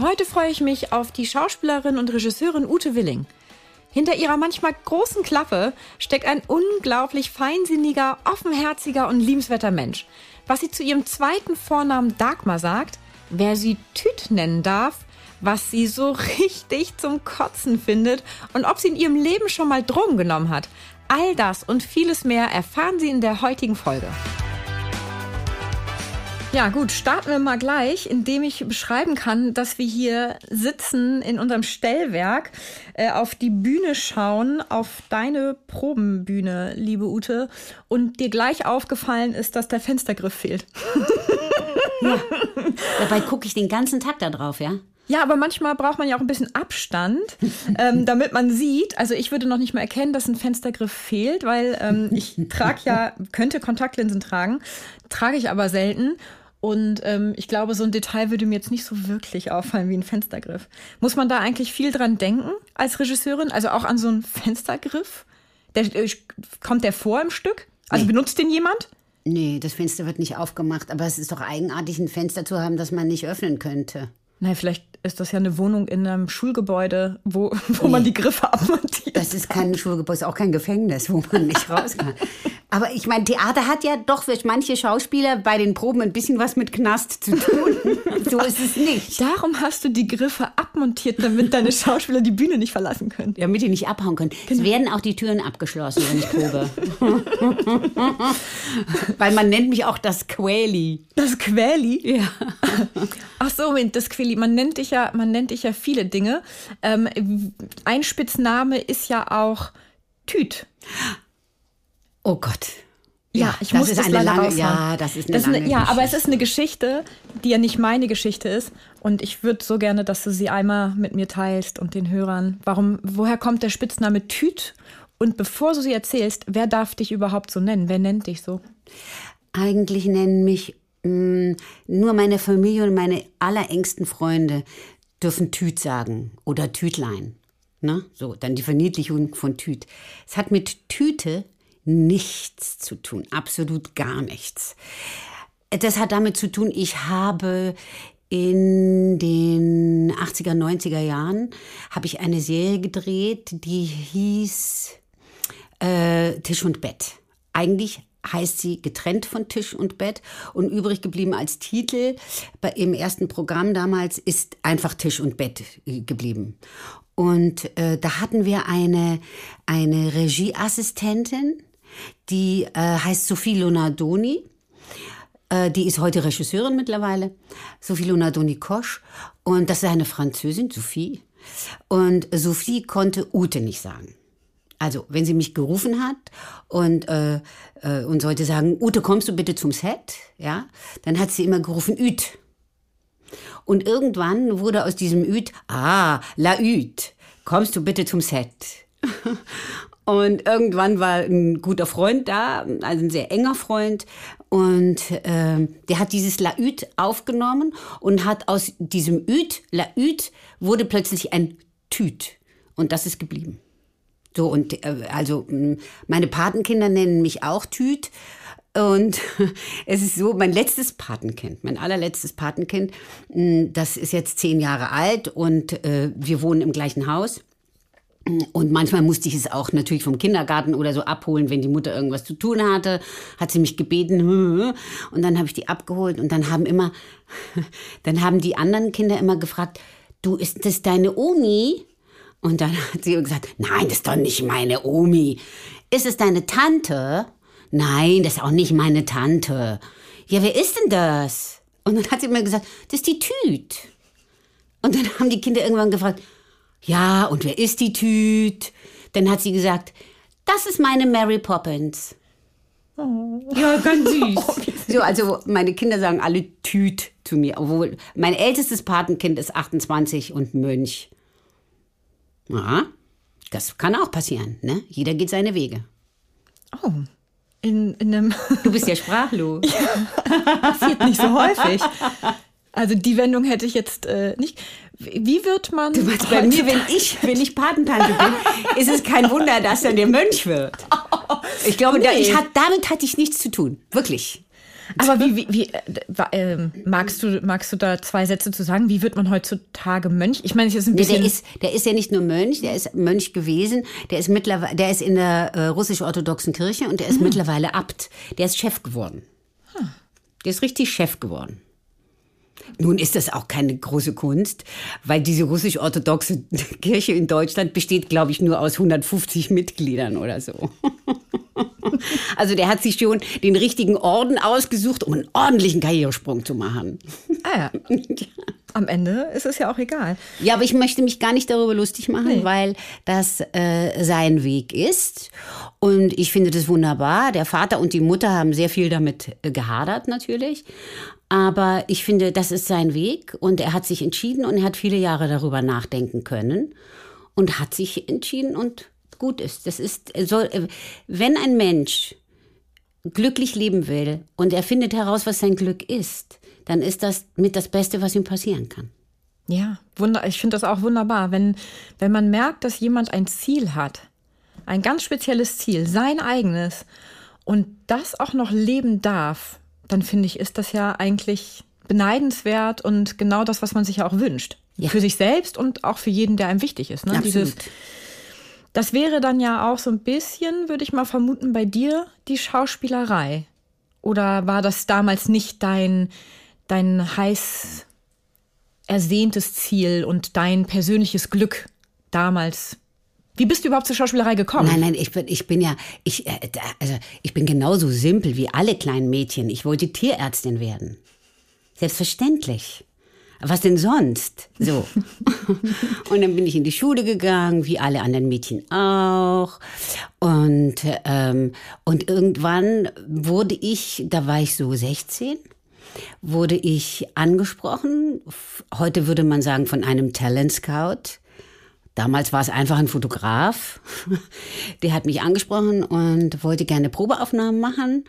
Heute freue ich mich auf die Schauspielerin und Regisseurin Ute Willing. Hinter ihrer manchmal großen Klappe steckt ein unglaublich feinsinniger, offenherziger und liebenswerter Mensch. Was sie zu ihrem zweiten Vornamen Dagmar sagt, wer sie Tüt nennen darf, was sie so richtig zum Kotzen findet und ob sie in ihrem Leben schon mal Drogen genommen hat. All das und vieles mehr erfahren Sie in der heutigen Folge. Ja, gut, starten wir mal gleich, indem ich beschreiben kann, dass wir hier sitzen in unserem Stellwerk, äh, auf die Bühne schauen, auf deine Probenbühne, liebe Ute, und dir gleich aufgefallen ist, dass der Fenstergriff fehlt. ja. Dabei gucke ich den ganzen Tag da drauf, ja? Ja, aber manchmal braucht man ja auch ein bisschen Abstand, ähm, damit man sieht. Also ich würde noch nicht mal erkennen, dass ein Fenstergriff fehlt, weil ähm, ich trage ja, könnte Kontaktlinsen tragen, trage ich aber selten. Und ähm, ich glaube, so ein Detail würde mir jetzt nicht so wirklich auffallen wie ein Fenstergriff. Muss man da eigentlich viel dran denken als Regisseurin? Also auch an so einen Fenstergriff? Der, äh, kommt der vor im Stück? Also nee. benutzt den jemand? Nee, das Fenster wird nicht aufgemacht. Aber es ist doch eigenartig, ein Fenster zu haben, das man nicht öffnen könnte. Nein, vielleicht ist das ja eine Wohnung in einem Schulgebäude, wo, wo nee. man die Griffe abmontiert. Das ist kein Schulgebäude, ist auch kein Gefängnis, wo man nicht raus kann. Aber ich meine, Theater hat ja doch für manche Schauspieler bei den Proben ein bisschen was mit Knast zu tun. so ist es nicht. Darum hast du die Griffe abmontiert, damit deine Schauspieler die Bühne nicht verlassen können. Damit die nicht abhauen können. Genau. Es werden auch die Türen abgeschlossen, wenn ich probe. Weil man nennt mich auch das Quäli. Das Quäli? Ja. Ach so, das Quäli. Man nennt dich ja, man nennt dich ja viele Dinge. Ähm, ein Spitzname ist ja auch Tüt. Oh Gott. Ja, ja ich muss ist das eine lange, raushauen. Ja, das ist eine das lange eine, Ja, aber es ist eine Geschichte, die ja nicht meine Geschichte ist. Und ich würde so gerne, dass du sie einmal mit mir teilst und den Hörern. Warum, woher kommt der Spitzname Tüt? Und bevor du sie erzählst, wer darf dich überhaupt so nennen? Wer nennt dich so? Eigentlich nennen mich mh, mm, nur meine Familie und meine allerengsten Freunde dürfen Tüt sagen oder Tütlein. Ne? So, dann die Verniedlichung von Tüt. Es hat mit Tüte nichts zu tun, absolut gar nichts. Das hat damit zu tun, ich habe in den 80er, 90er Jahren habe ich eine Serie gedreht, die hieß äh, Tisch und Bett. Eigentlich heißt sie getrennt von Tisch und Bett und übrig geblieben als Titel bei, im ersten Programm damals ist einfach Tisch und Bett äh, geblieben. Und äh, da hatten wir eine, eine Regieassistentin, die äh, heißt Sophie Lonardoni. Äh, die ist heute Regisseurin mittlerweile. Sophie Lonardoni Kosch. Und das ist eine Französin, Sophie. Und Sophie konnte Ute nicht sagen. Also, wenn sie mich gerufen hat und, äh, äh, und sollte sagen, Ute, kommst du bitte zum Set? Ja, dann hat sie immer gerufen, Üt. Und irgendwann wurde aus diesem Üt, ah, la Üt, kommst du bitte zum Set? Und irgendwann war ein guter Freund da, also ein sehr enger Freund. Und äh, der hat dieses Laüt aufgenommen und hat aus diesem Üt, Laüt, wurde plötzlich ein Tüt. Und das ist geblieben. So, und äh, also meine Patenkinder nennen mich auch Tüt. Und es ist so, mein letztes Patenkind, mein allerletztes Patenkind, das ist jetzt zehn Jahre alt und äh, wir wohnen im gleichen Haus. Und manchmal musste ich es auch natürlich vom Kindergarten oder so abholen, wenn die Mutter irgendwas zu tun hatte, hat sie mich gebeten und dann habe ich die abgeholt und dann haben immer, dann haben die anderen Kinder immer gefragt, du, ist das deine Omi? Und dann hat sie gesagt, nein, das ist doch nicht meine Omi. Ist es deine Tante? Nein, das ist auch nicht meine Tante. Ja, wer ist denn das? Und dann hat sie immer gesagt, das ist die Tüt. Und dann haben die Kinder irgendwann gefragt, ja, und wer ist die Tüt? Dann hat sie gesagt, das ist meine Mary Poppins. Oh. Ja, ganz süß. Oh, So, also meine Kinder sagen alle Tüt zu mir, obwohl mein ältestes Patenkind ist 28 und Mönch. Ja, das kann auch passieren, ne? Jeder geht seine Wege. Oh, in, in einem. Du bist ja sprachlos. passiert nicht so häufig. Also die Wendung hätte ich jetzt äh, nicht. Wie wird man. Du meinst, bei mir, wenn ich, wenn ich Patentante bin, ist es kein Wunder, dass dann der Mönch wird. Ich glaube, Nee. da, ich hat, damit hatte ich nichts zu tun. Wirklich. Aber wie, wie, wie äh, ähm, magst, du, magst du da zwei Sätze zu sagen? Wie wird man heutzutage Mönch? Ich meine, es ist ein bisschen. der, ist, der ist ja nicht nur Mönch, der ist Mönch gewesen, der ist mittlerweile, der ist in der äh, russisch-orthodoxen Kirche und der ist mittlerweile Abt. Der ist Chef geworden. Der ist richtig Chef geworden. Nun ist das auch keine große Kunst, weil diese russisch-orthodoxe Kirche in Deutschland besteht, glaube ich, nur aus 150 Mitgliedern oder so. Also der hat sich schon den richtigen Orden ausgesucht, um einen ordentlichen Karrieresprung zu machen. ah, ja. Am Ende ist es ja auch egal. Ja, aber ich möchte mich gar nicht darüber lustig machen, Nee. weil das äh, sein Weg ist. Und ich finde das wunderbar. Der Vater und die Mutter haben sehr viel damit äh, gehadert natürlich. Aber ich finde, das ist sein Weg und er hat sich entschieden und er hat viele Jahre darüber nachdenken können und hat sich entschieden und gut ist. Das ist, er soll, äh, wenn ein Mensch glücklich leben will und er findet heraus, was sein Glück ist, dann ist das mit das Beste, was ihm passieren kann. Ja, wunder, ich finde das auch wunderbar, wenn, wenn man merkt, dass jemand ein Ziel hat, ein ganz spezielles Ziel, sein eigenes, und das auch noch leben darf, dann finde ich, ist das ja eigentlich beneidenswert und genau das, was man sich ja auch wünscht. Ja. Für sich selbst und auch für jeden, der einem wichtig ist. Ne? Absolut. Dieses, das wäre dann ja auch so ein bisschen, würde ich mal vermuten, bei dir die Schauspielerei. Oder war das damals nicht dein, dein heiß ersehntes Ziel und dein persönliches Glück damals? Wie bist du überhaupt zur Schauspielerei gekommen? Nein, nein, ich bin, ich bin ja, ich, äh, also ich bin genauso simpel wie alle kleinen Mädchen. Ich wollte Tierärztin werden. Selbstverständlich. Was denn sonst? So. und dann bin ich in die Schule gegangen, wie alle anderen Mädchen auch. Und, ähm, und irgendwann wurde ich, da war ich so 16, wurde ich angesprochen. Heute würde man sagen von einem Talent Scout. Damals war es einfach ein Fotograf. Der hat mich angesprochen und wollte gerne Probeaufnahmen machen.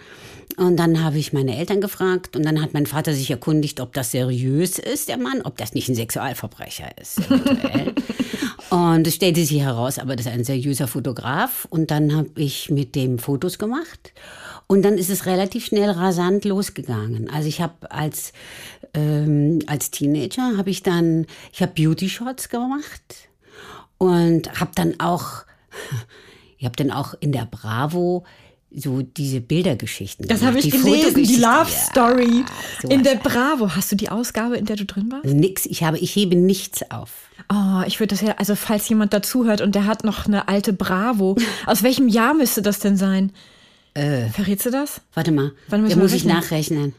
Und dann habe ich meine Eltern gefragt und dann hat mein Vater sich erkundigt, ob das seriös ist, der Mann, ob das nicht ein Sexualverbrecher ist. und es stellte sich heraus, aber das ist ein seriöser Fotograf. Und dann habe ich mit dem Fotos gemacht. Und dann ist es relativ schnell rasant losgegangen. Also ich habe als, ähm, als Teenager habe ich dann, ich habe Beauty Shots gemacht und habe dann auch, ich habe dann auch in der Bravo so diese Bildergeschichten das habe ich die gelesen, die. Love Ja, Story sowas. in der Bravo. Hast du die Ausgabe, in der du drin warst? Nix, ich habe, ich hebe nichts auf. Oh, ich würde das ja, also falls jemand dazuhört und der hat noch eine alte Bravo, aus welchem Jahr müsste das denn sein? Verrätst du das? Warte mal, da muss ich rechnen? nachrechnen.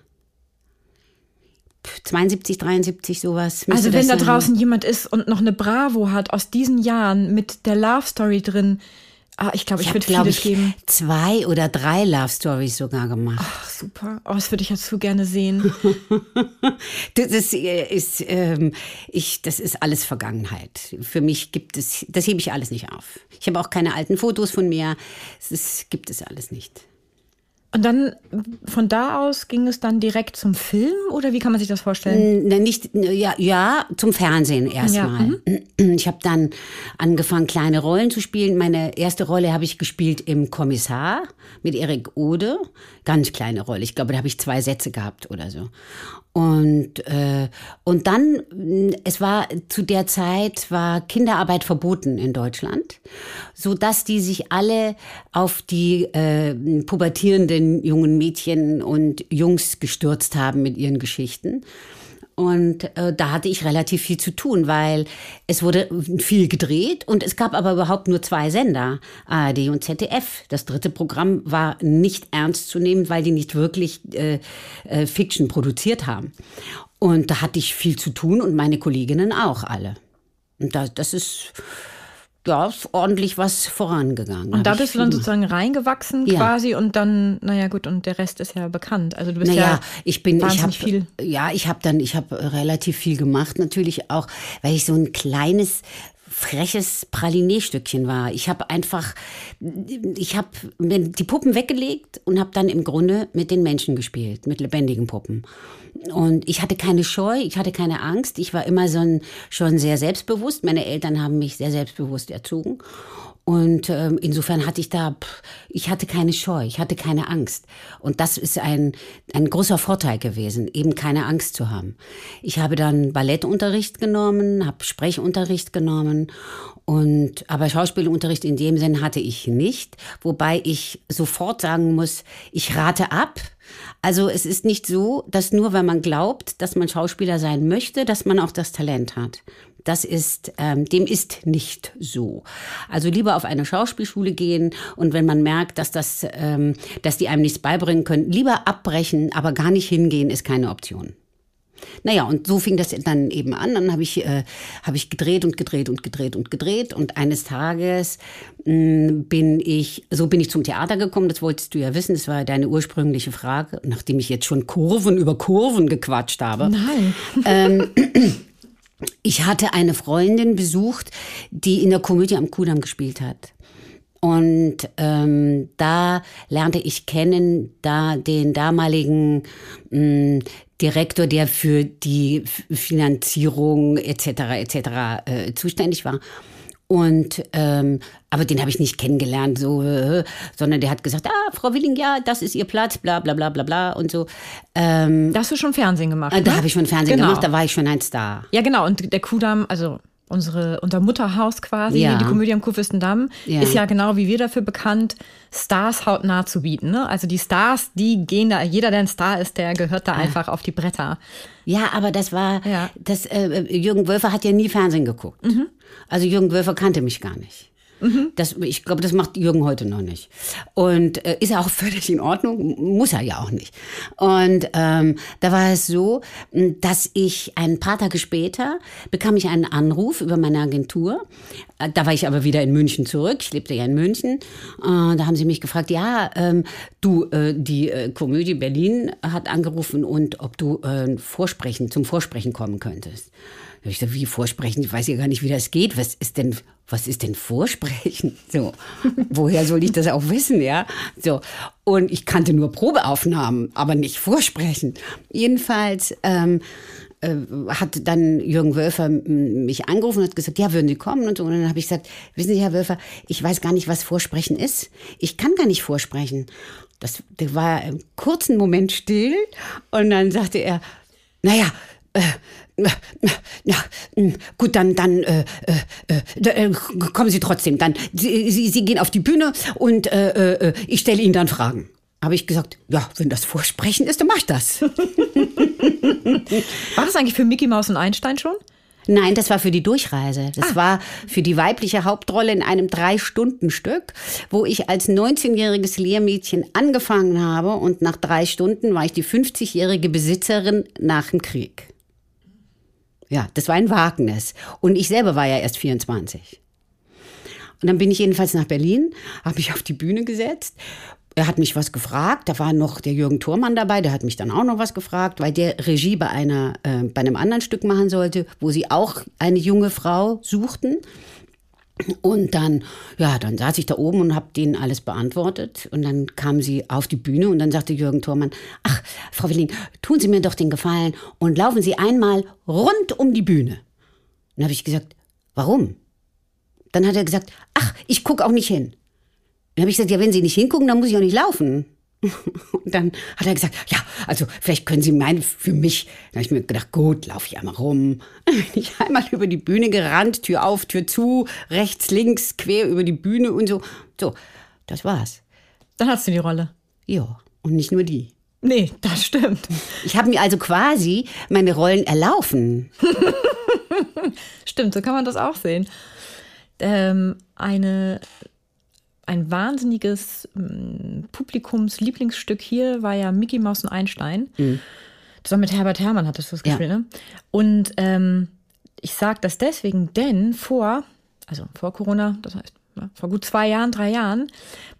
Pff, 72, 73, sowas. Also wenn da draußen jemand ist und noch eine Bravo hat aus diesen Jahren mit der Love Story drin, ah, ich glaube, ich, Ich habe, würde glaube vieles ich, geben. zwei oder drei Love Stories sogar gemacht. Ach, super. Oh, das würde ich ja zu gerne sehen. Das ist, äh, ist ähm, ich, das ist alles Vergangenheit. Für mich gibt es, das hebe ich alles nicht auf. Ich habe auch keine alten Fotos von mir. Es gibt es alles nicht. Und dann von da aus ging es dann direkt zum Film oder wie kann man sich das vorstellen? Na, nicht, ja, ja, zum Fernsehen erstmal. Ich habe dann angefangen, kleine Rollen zu spielen. Meine erste Rolle habe ich gespielt im Kommissar mit Erik Ode. Ganz kleine Rolle. Ich glaube, da habe ich zwei Sätze gehabt oder so. Und, äh, und dann, es war zu der Zeit, war Kinderarbeit verboten in Deutschland, so dass die sich alle auf die äh, pubertierenden jungen Mädchen und Jungs gestürzt haben mit ihren Geschichten. Und äh, da hatte ich relativ viel zu tun, weil es wurde viel gedreht und es gab aber überhaupt nur zwei Sender, ARD und ZDF. Das dritte Programm war nicht ernst zu nehmen, weil die nicht wirklich äh, äh, Fiction produziert haben. Und da hatte ich viel zu tun und meine Kolleginnen auch alle. Und das, das ist, ja, ist ordentlich was vorangegangen. Und da Hab bist du dann sozusagen reingewachsen Ja. quasi und dann, naja gut, und der Rest ist ja bekannt. Also du bist Naja, ja ich bin, ich habe, wahnsinnig viel. ja, ich habe dann, ich habe relativ viel gemacht, natürlich auch, weil ich so ein kleines freches Pralinee-Stückchen war. Ich habe einfach, ich habe die Puppen weggelegt und habe dann im Grunde mit den Menschen gespielt, mit lebendigen Puppen. Und ich hatte keine Scheu, ich hatte keine Angst. Ich war immer so ein, schon sehr selbstbewusst. Meine Eltern haben mich sehr selbstbewusst erzogen. Und ähm, insofern hatte ich da, pff, ich hatte keine Scheu, ich hatte keine Angst. Und das ist ein, ein großer Vorteil gewesen, eben keine Angst zu haben. Ich habe dann Ballettunterricht genommen, habe Sprechunterricht genommen und aber Schauspielunterricht in dem Sinn hatte ich nicht, wobei ich sofort sagen muss, ich rate ab. Also es ist nicht so, dass nur wenn man glaubt, dass man Schauspieler sein möchte, dass man auch das Talent hat. Das ist, ähm, dem ist nicht so. Also lieber auf eine Schauspielschule gehen und wenn man merkt, dass das, ähm, dass die einem nichts beibringen können, lieber abbrechen, aber gar nicht hingehen, ist keine Option. Naja, und so fing das dann eben an. Dann habe ich, äh, hab ich gedreht und gedreht und gedreht und gedreht. Und eines Tages mh, bin ich, so bin ich zum Theater gekommen. Das wolltest du ja wissen. Das war deine ursprüngliche Frage, nachdem ich jetzt schon Kurven über Kurven gequatscht habe. Nein. Ich hatte eine Freundin besucht, die in der Komödie am Kudamm gespielt hat. Und ähm, da lernte ich kennen, da den damaligen mh, Direktor, der für die Finanzierung etc. etc. Äh, zuständig war. Und ähm, aber den habe ich nicht kennengelernt, so, äh, sondern der hat gesagt, ah, Frau Willing, ja, das ist Ihr Platz, bla bla bla bla bla und so. Ähm, Da hast du schon Fernsehen gemacht. da ne? habe ich schon Fernsehen Genau. gemacht, da war ich schon ein Star. Ja, genau. Und der Kudamm, also unsere, unser Mutterhaus quasi, Ja. die Komödie am Kurfürstendamm, Ja. ist ja genau wie wir dafür bekannt, Stars hautnah zu bieten. Ne? Also die Stars, die gehen da, jeder, der ein Star ist, der gehört da einfach auf die Bretter. Ja, aber das war, Ja. das, äh, Jürgen Wölfer hat ja nie Fernsehen geguckt. Also Jürgen Wölfer kannte mich gar nicht. Das, ich glaube, das macht Jürgen heute noch nicht. Und äh, ist ja auch völlig in Ordnung, muss er ja auch nicht. Und ähm, da war es so, dass ich ein paar Tage später bekam ich einen Anruf über meine Agentur. Äh, Da war ich aber wieder in München zurück. Ich lebte ja in München. Äh, da haben sie mich gefragt, ja, ähm, du, äh, die äh, Komödie Berlin hat angerufen und ob du äh, Vorsprechen, zum Vorsprechen kommen könntest. Ich gesagt, wie Vorsprechen? Ich weiß ja gar nicht, wie das geht. Was ist denn, was ist denn Vorsprechen? So, woher soll ich das auch wissen, ja? So, und ich kannte nur Probeaufnahmen, aber nicht Vorsprechen. Jedenfalls ähm, äh, hat dann Jürgen Wölfer mich angerufen und hat gesagt, ja, würden Sie kommen und so. Und dann habe ich gesagt, wissen Sie, Herr Wölfer, ich weiß gar nicht, was Vorsprechen ist. Ich kann gar nicht vorsprechen. Das, der war einen kurzen Moment still und dann sagte er, naja, äh, ja, gut, dann, dann äh, äh, äh, äh, kommen Sie trotzdem. Dann, Sie, Sie, Sie gehen auf die Bühne und äh, äh, ich stelle Ihnen dann Fragen. Habe ich gesagt, ja, wenn das Vorsprechen ist, dann mach ich das. War das eigentlich für Mickey Mouse und Einstein schon? Nein, das war für die Durchreise. Das Ah. war für die weibliche Hauptrolle in einem Drei-Stunden-Stück, wo ich als 19-jähriges Lehrmädchen angefangen habe und nach drei Stunden war ich die 50-jährige Besitzerin nach dem Krieg. Ja, das war ein Wagnis. Und ich selber war ja erst 24. Und dann bin ich jedenfalls nach Berlin, habe mich auf die Bühne gesetzt. Er hat mich was gefragt, da war noch der Jürgen Thormann dabei, der hat mich dann auch noch was gefragt, weil der Regie bei, einer, äh, bei einem anderen Stück machen sollte, wo sie auch eine junge Frau suchten. Und dann, ja, dann saß ich da oben und habe denen alles beantwortet. Und dann kam sie auf die Bühne und dann sagte Jürgen Thormann, ach, Frau Willing, tun Sie mir doch den Gefallen und laufen Sie einmal rund um die Bühne. Dann habe ich gesagt, warum? Dann hat er gesagt, ach, ich gucke auch nicht hin. Dann habe ich gesagt, ja, wenn Sie nicht hingucken, dann muss ich auch nicht laufen. Und dann hat er gesagt, ja, also vielleicht können Sie meinen für mich. Dann habe ich mir gedacht, gut, laufe ich einmal rum. Dann bin ich einmal über die Bühne gerannt, Tür auf, Tür zu, rechts, links, quer über die Bühne und so. So, das war's. Dann hast du die Rolle. Ja, und nicht nur die. Nee, das stimmt. Ich habe mir also quasi meine Rollen erlaufen. Stimmt, so kann man das auch sehen. Ähm, eine, ein wahnsinniges ähm, Publikumslieblingsstück hier war ja Mickey Mouse und Einstein. Das war mit Herbert Herrmann, hattest du das Ja. gespielt, ne? Und ähm, ich sage das deswegen, denn vor also vor Corona, das heißt ja, vor gut zwei Jahren, drei Jahren,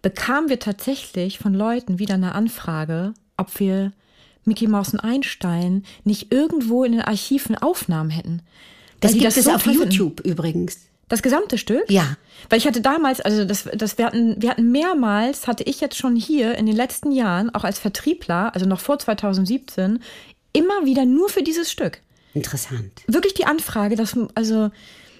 bekamen wir tatsächlich von Leuten wieder eine Anfrage, ob wir Mickey Mouse und Einstein nicht irgendwo in den Archiven Aufnahmen hätten. Das gibt es so auf finden. YouTube übrigens. Das gesamte Stück? Ja. Weil ich hatte damals, also das, das wir hatten, wir hatten mehrmals, hatte ich jetzt schon hier in den letzten Jahren, auch als Vertriebler, also noch vor 2017, immer wieder nur für dieses Stück. Interessant. Wirklich die Anfrage, dass, also,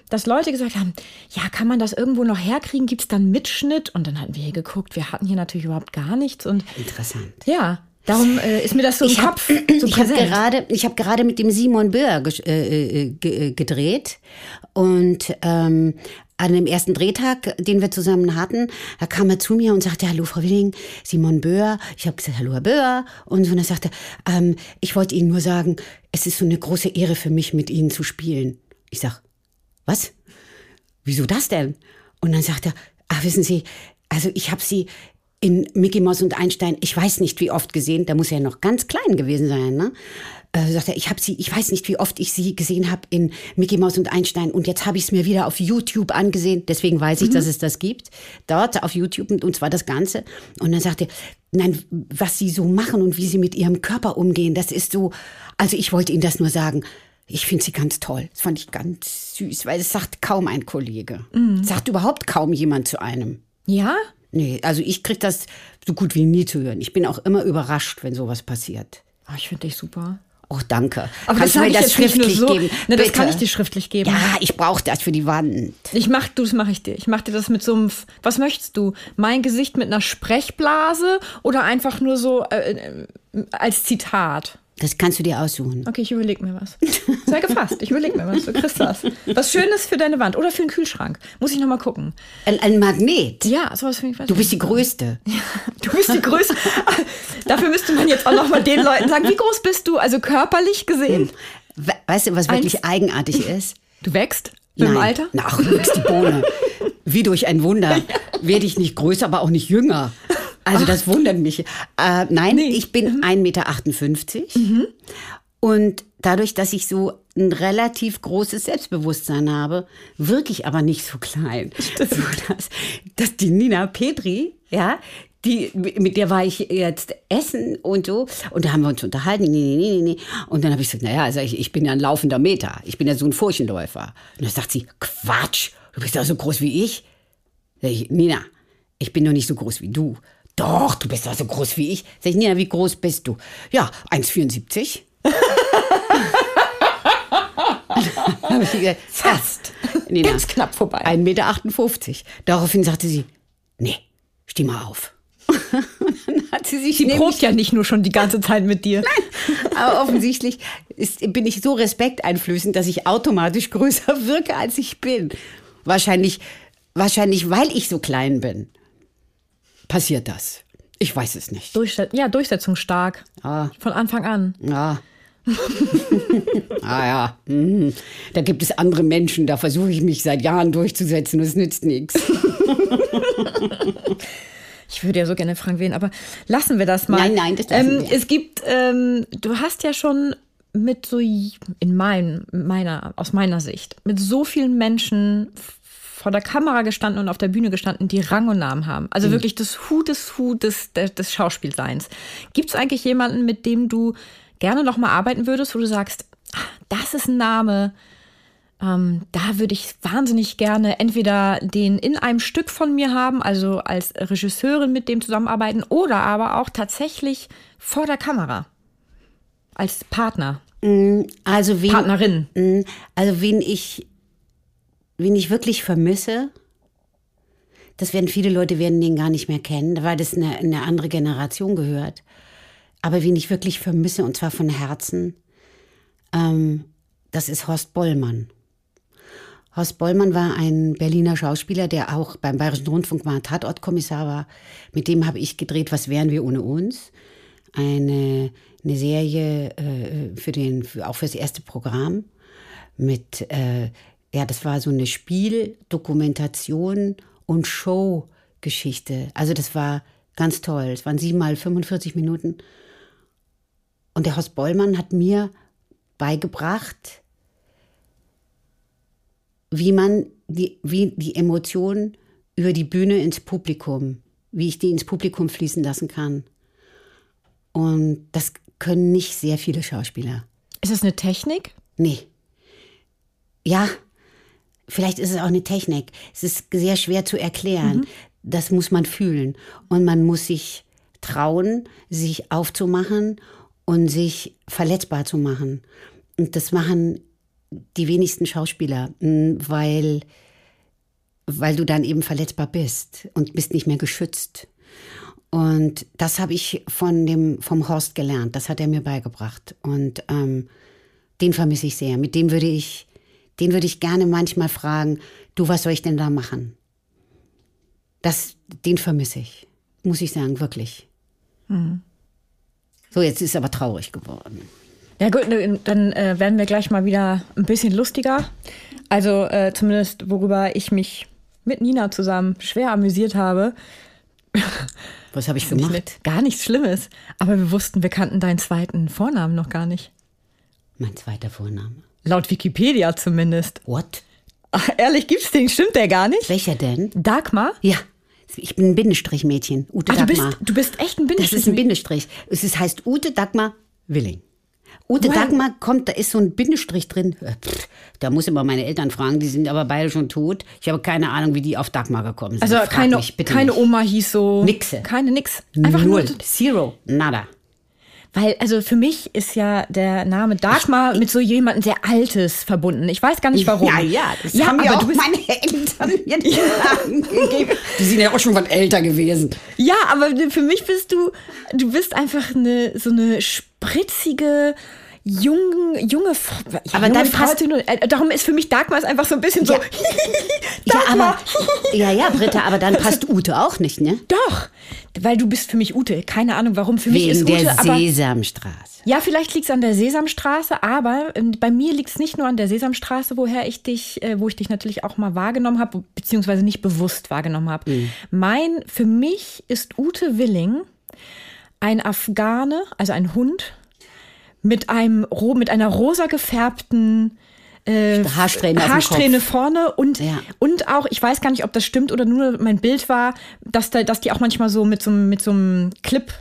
dass Leute gesagt haben, ja, kann man das irgendwo noch herkriegen? Gibt es dann Mitschnitt? Und dann hatten wir hier geguckt, wir hatten hier natürlich überhaupt gar nichts. Und Interessant. ja, darum äh, ist mir das so im Ich habe Kopf so ich hab präsent. gerade, ich hab gerade mit dem Simon Böhr äh, äh, ge- äh, gedreht und ähm, an dem ersten Drehtag, den wir zusammen hatten, da kam er zu mir und sagte, hallo Frau Willing, Simon Böhr. Ich habe gesagt, hallo Herr Böhr. Und so, und er sagte, ähm, ich wollte Ihnen nur sagen, es ist so eine große Ehre für mich, mit Ihnen zu spielen. Ich sag, was? Wieso das denn? Und dann sagt er, ach wissen Sie, also ich habe sie in Mickey Mouse und Einstein, ich weiß nicht wie oft gesehen, da muss er ja noch ganz klein gewesen sein, ne? Äh, sagt er, ich habe sie, ich weiß nicht wie oft ich sie gesehen habe in Mickey Mouse und Einstein und jetzt habe ich es mir wieder auf YouTube angesehen, deswegen weiß ich, dass es das gibt, dort auf YouTube und, und zwar das Ganze. Und dann sagt er, nein, was sie so machen und wie sie mit ihrem Körper umgehen, das ist so, also ich wollte Ihnen das nur sagen, ich finde sie ganz toll. Das fand ich ganz süß, weil es sagt kaum ein Kollege. Sagt überhaupt kaum jemand zu einem. Ja? Nee, also ich krieg das so gut wie nie zu hören. Ich bin auch immer überrascht, wenn sowas passiert. Oh, ich finde dich super. Oh, danke. Aber Kannst das du sag mir ich das schriftlich so. geben? Ne, das kann ich dir schriftlich geben. Ja, ich brauche das für die Wand. Ich mach, du, das mache ich dir. Ich mache dir das mit so einem, was möchtest du? Mein Gesicht mit einer Sprechblase oder einfach nur so äh, äh, als Zitat? Das kannst du dir aussuchen. Okay, ich überlege mir was. Sei gefasst, ich überlege mir was. Du kriegst das. Was Schönes für deine Wand oder für den Kühlschrank. Muss ich nochmal gucken. Ein, ein Magnet. Ja, sowas finde ich Du bist die Größte. Du bist die Größte. Dafür müsste man jetzt auch nochmal den Leuten sagen, wie groß bist du? Also körperlich gesehen. We weißt du, was wirklich eigenartig ist? Du wächst mit dem Nein. Alter? Na, ach, du bist die Bohne. Wie durch ein Wunder werde ich nicht größer, aber auch nicht jünger. Also das wundert mich. Äh, nein, Nee. ich bin 1,58 Meter. Und dadurch, dass ich so ein relativ großes Selbstbewusstsein habe, wirklich aber nicht so klein. So, dass, dass die Nina Petri, ja, die, mit der war ich jetzt essen und so. Und da haben wir uns unterhalten. Nee, nee, nee, nee. Und dann habe ich gesagt, naja, also ich, ich bin ja ein laufender Meter. Ich bin ja so ein Furchenläufer. Und dann sagt sie, Quatsch, du bist ja so groß wie ich. Sag ich, Nina, ich bin doch nicht so groß wie du. Doch, du bist doch so groß wie ich. Sag ich, Nina, wie groß bist du? Ja, 1,74. Hab ich gesagt, Fast. Nina, Ganz knapp vorbei. 1,58 Meter. Daraufhin sagte sie, nee, steh mal auf. Dann hat sie sich nämlich- probt ja nicht nur schon die ganze Zeit mit dir. aber offensichtlich ist, bin ich so respekteinflößend, dass ich automatisch größer wirke, als ich bin. Wahrscheinlich, wahrscheinlich, weil ich so klein bin, passiert das. Ich weiß es nicht. Durchset ja, durchsetzungsstark. Ah. Von Anfang an. Ja. ah ja. Mhm. Da gibt es andere Menschen, da versuche ich mich seit Jahren durchzusetzen es nützt nichts. Ich würde ja so gerne Frank wählen, aber lassen wir das mal. Nein, nein, das lassen ähm, wir. Es gibt, ähm, du hast ja schon mit so, in mein, meiner, aus meiner Sicht, mit so vielen Menschen vor der Kamera gestanden und auf der Bühne gestanden, die Rang und Namen haben. Also Mhm. wirklich das Hu des Hu des, des, des Schauspielseins. Gibt es eigentlich jemanden, mit dem du gerne noch mal arbeiten würdest, wo du sagst, ah, das ist ein Name, ähm, da würde ich wahnsinnig gerne entweder den in einem Stück von mir haben, also als Regisseurin mit dem zusammenarbeiten, oder aber auch tatsächlich vor der Kamera. Als Partner, Also wen, Partnerin. Mm, Also wen ich, wen ich wirklich vermisse, das werden viele Leute werden den gar nicht mehr kennen, weil das eine, eine andere Generation gehört. Aber wen ich wirklich vermisse, und zwar von Herzen, ähm, das ist Horst Bollmann. Horst Bollmann war ein Berliner Schauspieler, der auch beim Bayerischen Rundfunk mal Tatortkommissar war. Mit dem habe ich gedreht, Was wären wir ohne uns? Eine, eine Serie äh, für den, für, auch fürs erste Programm mit, äh, ja, das war so eine Spiel, Dokumentation und Show-Geschichte. Also das war ganz toll. Es waren sieben mal 45 Minuten. Und der Horst Bollmann hat mir beigebracht, wie man die, wie die Emotionen über die Bühne ins Publikum, wie ich die ins Publikum fließen lassen kann. Und das können nicht sehr viele Schauspieler. Ist das eine Technik? Nee. Ja, vielleicht ist es auch eine Technik. Es ist sehr schwer zu erklären. Mhm. Das muss man fühlen. Und man muss sich trauen, sich aufzumachen und sich verletzbar zu machen. Und das machen die wenigsten Schauspieler, weil, weil du dann eben verletzbar bist und bist nicht mehr geschützt. Und das habe ich von dem, vom Horst gelernt. Das hat er mir beigebracht. Und ähm, den vermisse ich sehr. Mit dem würde ich, den würde ich gerne manchmal fragen, du, was soll ich denn da machen? Das, den vermisse ich, muss ich sagen, wirklich. Mhm. So, jetzt ist aber traurig geworden. Ja gut, ne, dann äh, werden wir gleich mal wieder ein bisschen lustiger. Also äh, zumindest worüber ich mich mit Nina zusammen schwer amüsiert habe. Was habe ich gemacht? Gar nichts Schlimmes. Aber wir wussten, wir kannten deinen zweiten Vornamen noch gar nicht. Mein zweiter Vorname? Laut Wikipedia zumindest. What? Ach, ehrlich, gibt's den? Stimmt der gar nicht? Welcher denn? Dagmar? Ja. Ich bin ein Bindestrichmädchen. Ute Ach, Dagmar. Du bist, du bist echt ein Bindestrich. Das ist ein Bindestrich. Es heißt Ute Dagmar Willing. Ute well. Dagmar kommt, da ist so ein Bindestrich drin. Pff, da muss immer meine Eltern fragen, die sind aber beide schon tot. Ich habe keine Ahnung, wie die auf Dagmar gekommen sind. Also Frag keine, mich, keine nicht. Oma hieß so. Nixe. Keine nix. Einfach Null. nur. Zero. Nada. Weil, also für mich ist ja der Name Dagmar mit so jemandem sehr Altes verbunden. Ich weiß gar nicht warum. Ja, ja, das ja, haben mir aber auch du bist, meine Eltern mir den Namen gegeben. Die sind ja auch schon was älter gewesen. Ja, aber für mich bist du, du bist einfach eine, so eine spritzige, jung, junge Frau. Ja, aber junge dann passt- äh, darum ist für mich Dagmar einfach so ein bisschen so. Ja. Ja, aber, ja, ja, Britta, aber dann passt Ute auch nicht, ne? Doch, weil du bist für mich Ute. Keine Ahnung, warum. Für mich Wegen ist Ute, der aber Sesamstraße. ja, vielleicht liegt es an der Sesamstraße, aber ähm, bei mir liegt es nicht nur an der Sesamstraße, woher ich dich, äh, wo ich dich natürlich auch mal wahrgenommen habe, beziehungsweise nicht bewusst wahrgenommen habe. Mhm. Mein, für mich ist Ute Willing ein Afghane, also ein Hund mit einem ro- mit einer rosa gefärbten äh, Haarsträhne Haarsträhne vorne und Ja. und auch ich weiß gar nicht, ob das stimmt oder nur mein Bild war, dass da, dass die auch manchmal so mit so einem- mit so einem Clip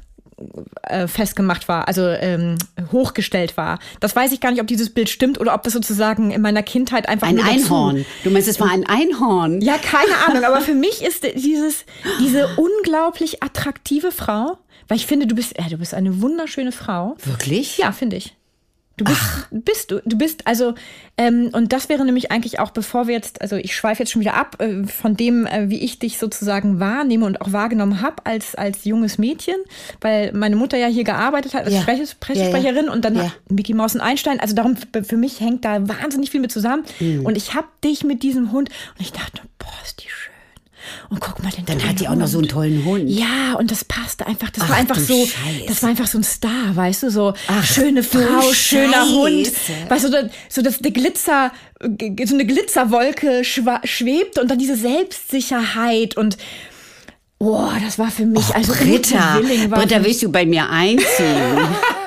äh, festgemacht war, also ähm, hochgestellt war. Das weiß ich gar nicht, ob dieses Bild stimmt oder ob das sozusagen in meiner Kindheit einfach Ein nur dazu- Einhorn. Du meinst, es war ein Einhorn? Ja, keine Ahnung, aber für mich ist dieses diese unglaublich attraktive Frau, weil ich finde, du bist äh, du bist eine wunderschöne Frau. Wirklich? Ja, finde ich. Du bist, bist du, du bist also, ähm, und das wäre nämlich eigentlich auch, bevor wir jetzt, also ich schweife jetzt schon wieder ab äh, von dem, äh, wie ich dich sozusagen wahrnehme und auch wahrgenommen habe als, als junges Mädchen, weil meine Mutter ja hier gearbeitet hat als Ja. Sprech- Pressesprecherin und dann Ja. Mickey Mouse und Einstein. Also darum, für mich hängt da wahnsinnig viel mit zusammen. Mhm. Und ich habe dich mit diesem Hund und ich dachte, boah, ist die schön. Und guck mal den Dann hat die auch noch so einen tollen Hund. Ja, und das passte einfach. Das Ach, war einfach so, Scheiße. das war einfach so ein Star, weißt du, so schöne du Frau, schöner Hund. Weißt du, so, so dass der Glitzer, so eine Glitzerwolke schwebt und dann diese Selbstsicherheit und oh, das war für mich, also Britta, Britta, willst du bei mir einziehen?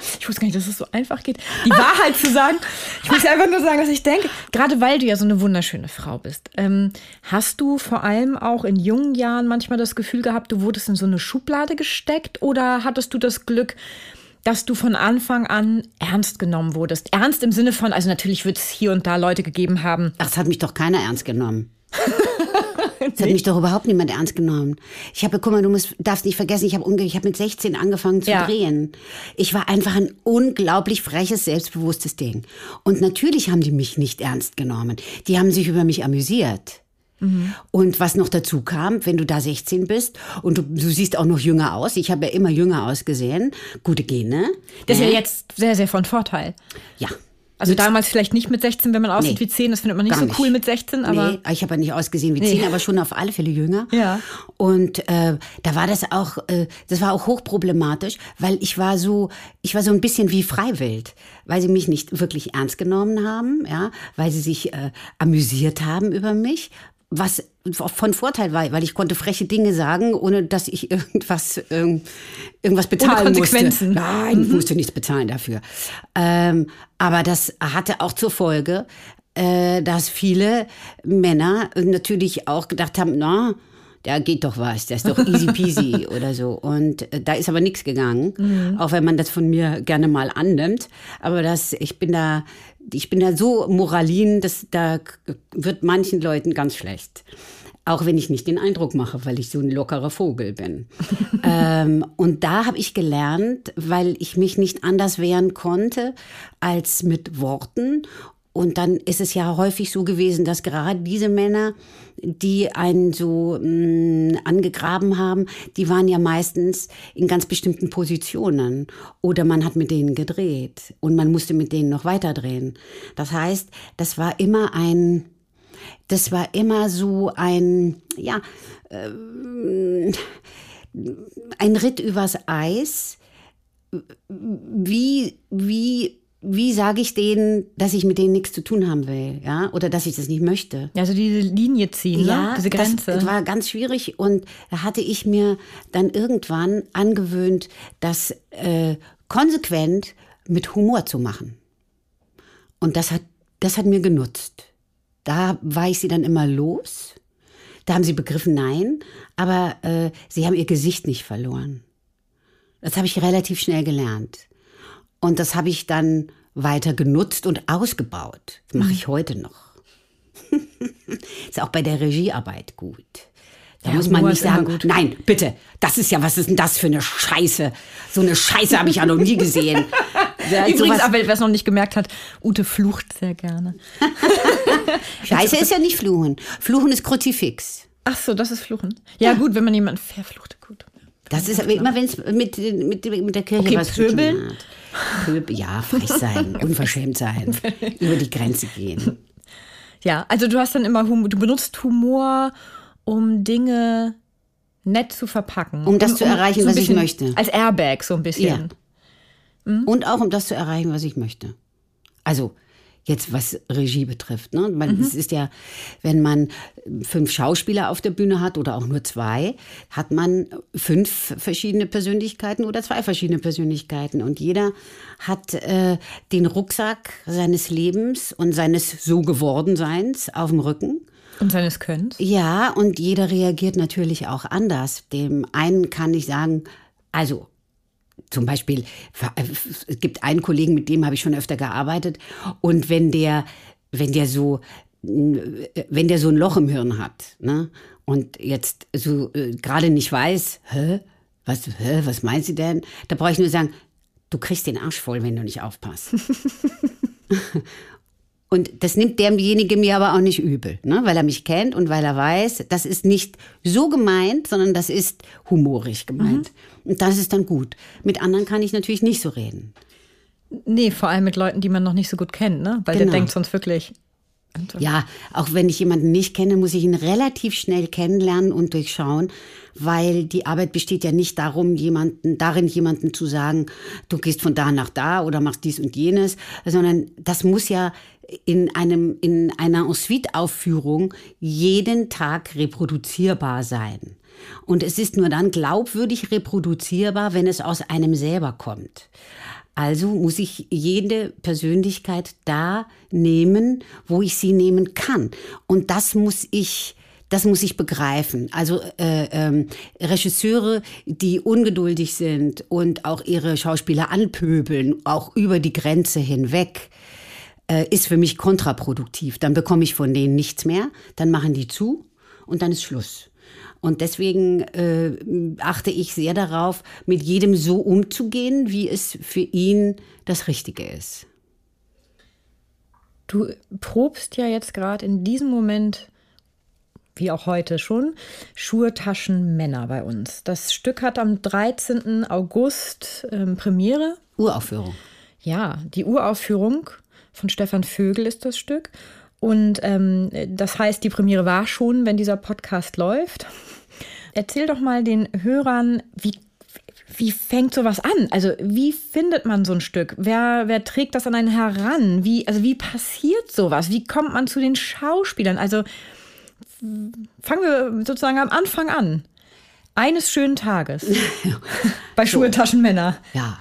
ich wusste gar nicht, dass es so einfach geht, die Wahrheit zu sagen. Ich muss einfach nur sagen, was ich denke. Gerade weil du ja so eine wunderschöne Frau bist. Ähm, hast du vor allem auch in jungen Jahren manchmal das Gefühl gehabt, du wurdest in so eine Schublade gesteckt oder hattest du das Glück, dass du von Anfang an ernst genommen wurdest? Ernst im Sinne von, also natürlich wird es hier und da Leute gegeben haben. Ach, das hat mich doch keiner ernst genommen. Das hat mich doch überhaupt niemand ernst genommen. Ich habe, guck mal, du musst, darfst nicht vergessen, ich habe ich habe mit 16 angefangen zu Ja. drehen. Ich war einfach ein unglaublich freches, selbstbewusstes Ding. Und natürlich haben die mich nicht ernst genommen. Die haben sich über mich amüsiert. Und was noch dazu kam, wenn du da 16 bist und du, du siehst auch noch jünger aus, ich habe ja immer jünger ausgesehen, gute Gene. Das ist ja jetzt sehr, sehr von Vorteil. Ja. Also damals vielleicht nicht mit 16, wenn man aussieht Nee, wie 10, das findet man nicht so cool mit 16, aber nee, ich habe ja nicht ausgesehen wie zehn, aber schon auf alle Fälle jünger. Ja. Und äh, da war das auch, äh, das war auch hochproblematisch, weil ich war so, ich war so ein bisschen wie Freiwild, weil sie mich nicht wirklich ernst genommen haben, ja, weil sie sich äh, amüsiert haben über mich. Was von Vorteil war, weil ich konnte freche Dinge sagen, ohne dass ich irgendwas, ähm, irgendwas bezahlen Konsequenzen. musste. Nein, ich musste nichts bezahlen dafür. Ähm, aber das hatte auch zur Folge, äh, dass viele Männer natürlich auch gedacht haben, na, da geht doch was, das ist doch easy peasy oder so. Und äh, da ist aber nichts gegangen, mhm. auch wenn man das von mir gerne mal annimmt. Aber das, ich bin da, ich bin da so moralin, dass da wird manchen Leuten ganz schlecht. Auch wenn ich nicht den Eindruck mache, weil ich so ein lockerer Vogel bin. ähm, und da habe ich gelernt, weil ich mich nicht anders wehren konnte als mit Worten und dann ist es ja häufig so gewesen, dass gerade diese Männer, die einen so mh, mm, angegraben haben, die waren ja meistens in ganz bestimmten Positionen. Oder man hat mit denen gedreht und man musste mit denen noch weiter drehen. Das heißt, das war immer ein, das war immer so ein, ja, äh, ein Ritt übers Eis. Wie, wie wie sage ich denen, dass ich mit denen nichts zu tun haben will, ja, oder dass ich das nicht möchte? Also diese Linie ziehen, ne? ja, ne? diese Grenze. Das war ganz schwierig und da hatte ich mir dann irgendwann angewöhnt, das äh, konsequent mit Humor zu machen. Und das hat, das hat mir genutzt. Da war ich sie dann immer los. Da haben sie begriffen, nein, aber äh, sie haben ihr Gesicht nicht verloren. Das habe ich relativ schnell gelernt. Und das habe ich dann weiter genutzt und ausgebaut. Das mache ich heute noch. ist auch bei der Regiearbeit gut. Da ja, muss man nicht sagen, nein, bitte, das ist ja, was ist denn das für eine Scheiße? So eine Scheiße habe ich ja noch nie gesehen. Übrigens, aber wer es noch nicht gemerkt hat, Ute flucht sehr gerne. Scheiße ist ja nicht Fluchen. Fluchen ist Kruzifix. Ach so, das ist Fluchen. Ja, ja. gut, wenn man jemanden verflucht, gut. Das ist aber immer, wenn es mit, mit, mit der Kirche okay, was Pöbeln. zu tun hat. Pöbel, ja, frech sein, unverschämt sein, über die Grenze gehen. Ja, also du hast dann immer Humor, du benutzt Humor, um Dinge nett zu verpacken. Um das um, zu erreichen, um so was ich möchte. Als Airbag so ein bisschen. Ja. Mhm. Und auch um das zu erreichen, was ich möchte. Also Jetzt was Regie betrifft. Ne? Man, mhm. Es ist ja, wenn man fünf Schauspieler auf der Bühne hat oder auch nur zwei, hat man fünf verschiedene Persönlichkeiten oder zwei verschiedene Persönlichkeiten. Und jeder hat äh, den Rucksack seines Lebens und seines so geworden Seins auf dem Rücken. Und seines Könnens? Ja, und jeder reagiert natürlich auch anders. Dem einen kann ich sagen, also zum Beispiel, es gibt einen Kollegen, mit dem habe ich schon öfter gearbeitet. Und wenn der, wenn der so, wenn der so ein Loch im Hirn hat, ne? Und jetzt so äh, gerade nicht weiß, hä? Was, hä? Was meint sie denn? Da brauche ich nur sagen, du kriegst den Arsch voll, wenn du nicht aufpasst. Und das nimmt derjenige mir aber auch nicht übel, ne? weil er mich kennt und weil er weiß, das ist nicht so gemeint, sondern das ist humorig gemeint. Mhm. Und das ist dann gut. Mit anderen kann ich natürlich nicht so reden. Nee, vor allem mit Leuten, die man noch nicht so gut kennt, ne? Weil genau. der denkt sonst wirklich. Ja, auch wenn ich jemanden nicht kenne, muss ich ihn relativ schnell kennenlernen und durchschauen, weil die Arbeit besteht ja nicht darum, jemanden, darin jemanden zu sagen, du gehst von da nach da oder machst dies und jenes, sondern das muss ja in einem, in einer Ensuite-Aufführung jeden Tag reproduzierbar sein. Und es ist nur dann glaubwürdig reproduzierbar, wenn es aus einem selber kommt. Also muss ich jede Persönlichkeit da nehmen, wo ich sie nehmen kann. Und das muss ich das muss ich begreifen. Also äh, ähm, Regisseure, die ungeduldig sind und auch ihre Schauspieler anpöbeln, auch über die Grenze hinweg, äh, ist für mich kontraproduktiv. Dann bekomme ich von denen nichts mehr, dann machen die zu und dann ist Schluss. Und deswegen äh, achte ich sehr darauf, mit jedem so umzugehen, wie es für ihn das Richtige ist. Du probst ja jetzt gerade in diesem Moment wie auch heute schon, Schurtaschen Männer bei uns. Das Stück hat am 13. August ähm, Premiere. Uraufführung. Ja, die Uraufführung von Stefan Vögel ist das Stück. Und ähm, das heißt, die Premiere war schon, wenn dieser Podcast läuft. Erzähl doch mal den Hörern, wie, wie fängt sowas an? Also, wie findet man so ein Stück? Wer, wer trägt das an einen heran? Wie, also, wie passiert sowas? Wie kommt man zu den Schauspielern? Also, fangen wir sozusagen am Anfang an. Eines schönen Tages. Bei so. Schultaschenmänner. Ja.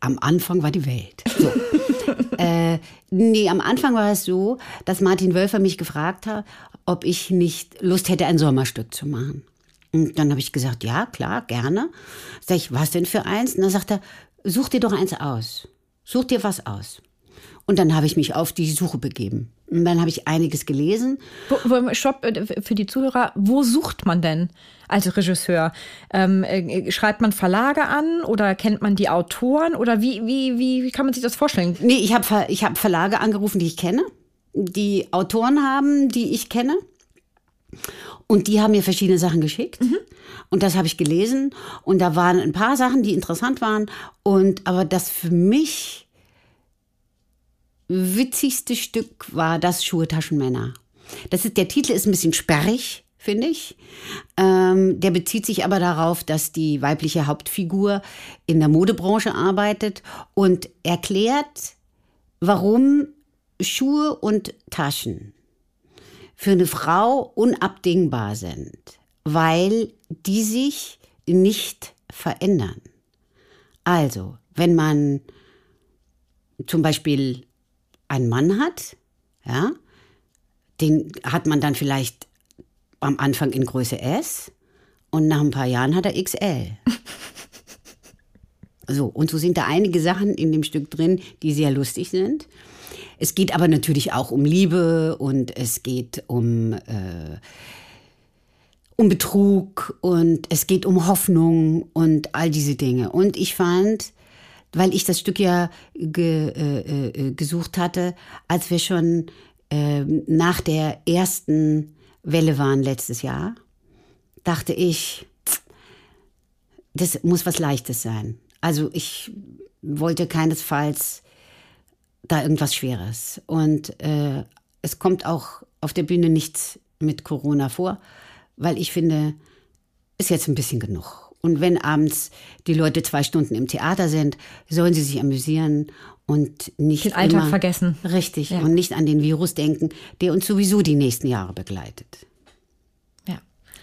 Am Anfang war die Welt. So. äh, nee, am Anfang war es so, dass Martin Wölfer mich gefragt hat, ob ich nicht Lust hätte, ein Sommerstück zu machen. Und dann habe ich gesagt, ja, klar, gerne. Sag ich, was denn für eins? Und dann sagt er, such dir doch eins aus. Such dir was aus. Und dann habe ich mich auf die Suche begeben. Und dann habe ich einiges gelesen. Wo, stopp, äh, für die Zuhörer, wo sucht man denn als Regisseur? Ähm, äh, schreibt man Verlage an oder kennt man die Autoren oder wie, wie, wie, wie kann man sich das vorstellen? Nee, ich habe ich hab Verlage angerufen, die ich kenne, die Autoren haben, die ich kenne. Und die haben mir verschiedene Sachen geschickt. Mhm. Und das habe ich gelesen. Und da waren ein paar Sachen, die interessant waren. Und aber das für mich witzigste Stück war das Schuhe Taschenmänner. Das ist, der Titel ist ein bisschen sperrig, finde ich. Ähm, der bezieht sich aber darauf, dass die weibliche Hauptfigur in der Modebranche arbeitet und erklärt, warum Schuhe und Taschen für eine Frau unabdingbar sind, weil die sich nicht verändern. Also, wenn man zum Beispiel einen Mann hat, ja, den hat man dann vielleicht am Anfang in Größe S und nach ein paar Jahren hat er XL. So, und so sind da einige Sachen in dem Stück drin, die sehr lustig sind. Es geht aber natürlich auch um Liebe und es geht um, äh, um Betrug und es geht um Hoffnung und all diese Dinge. Und ich fand, weil ich das Stück ja ge, äh, äh, gesucht hatte, als wir schon äh, nach der ersten Welle waren letztes Jahr, dachte ich, das muss was Leichtes sein. Also ich wollte keinesfalls da irgendwas Schweres. Und äh, es kommt auch auf der Bühne nichts mit Corona vor, weil ich finde, ist jetzt ein bisschen genug. Und wenn abends die Leute zwei Stunden im Theater sind, sollen sie sich amüsieren und nicht den Alltag immer, vergessen. Richtig ja. und nicht an den Virus denken, der uns sowieso die nächsten Jahre begleitet.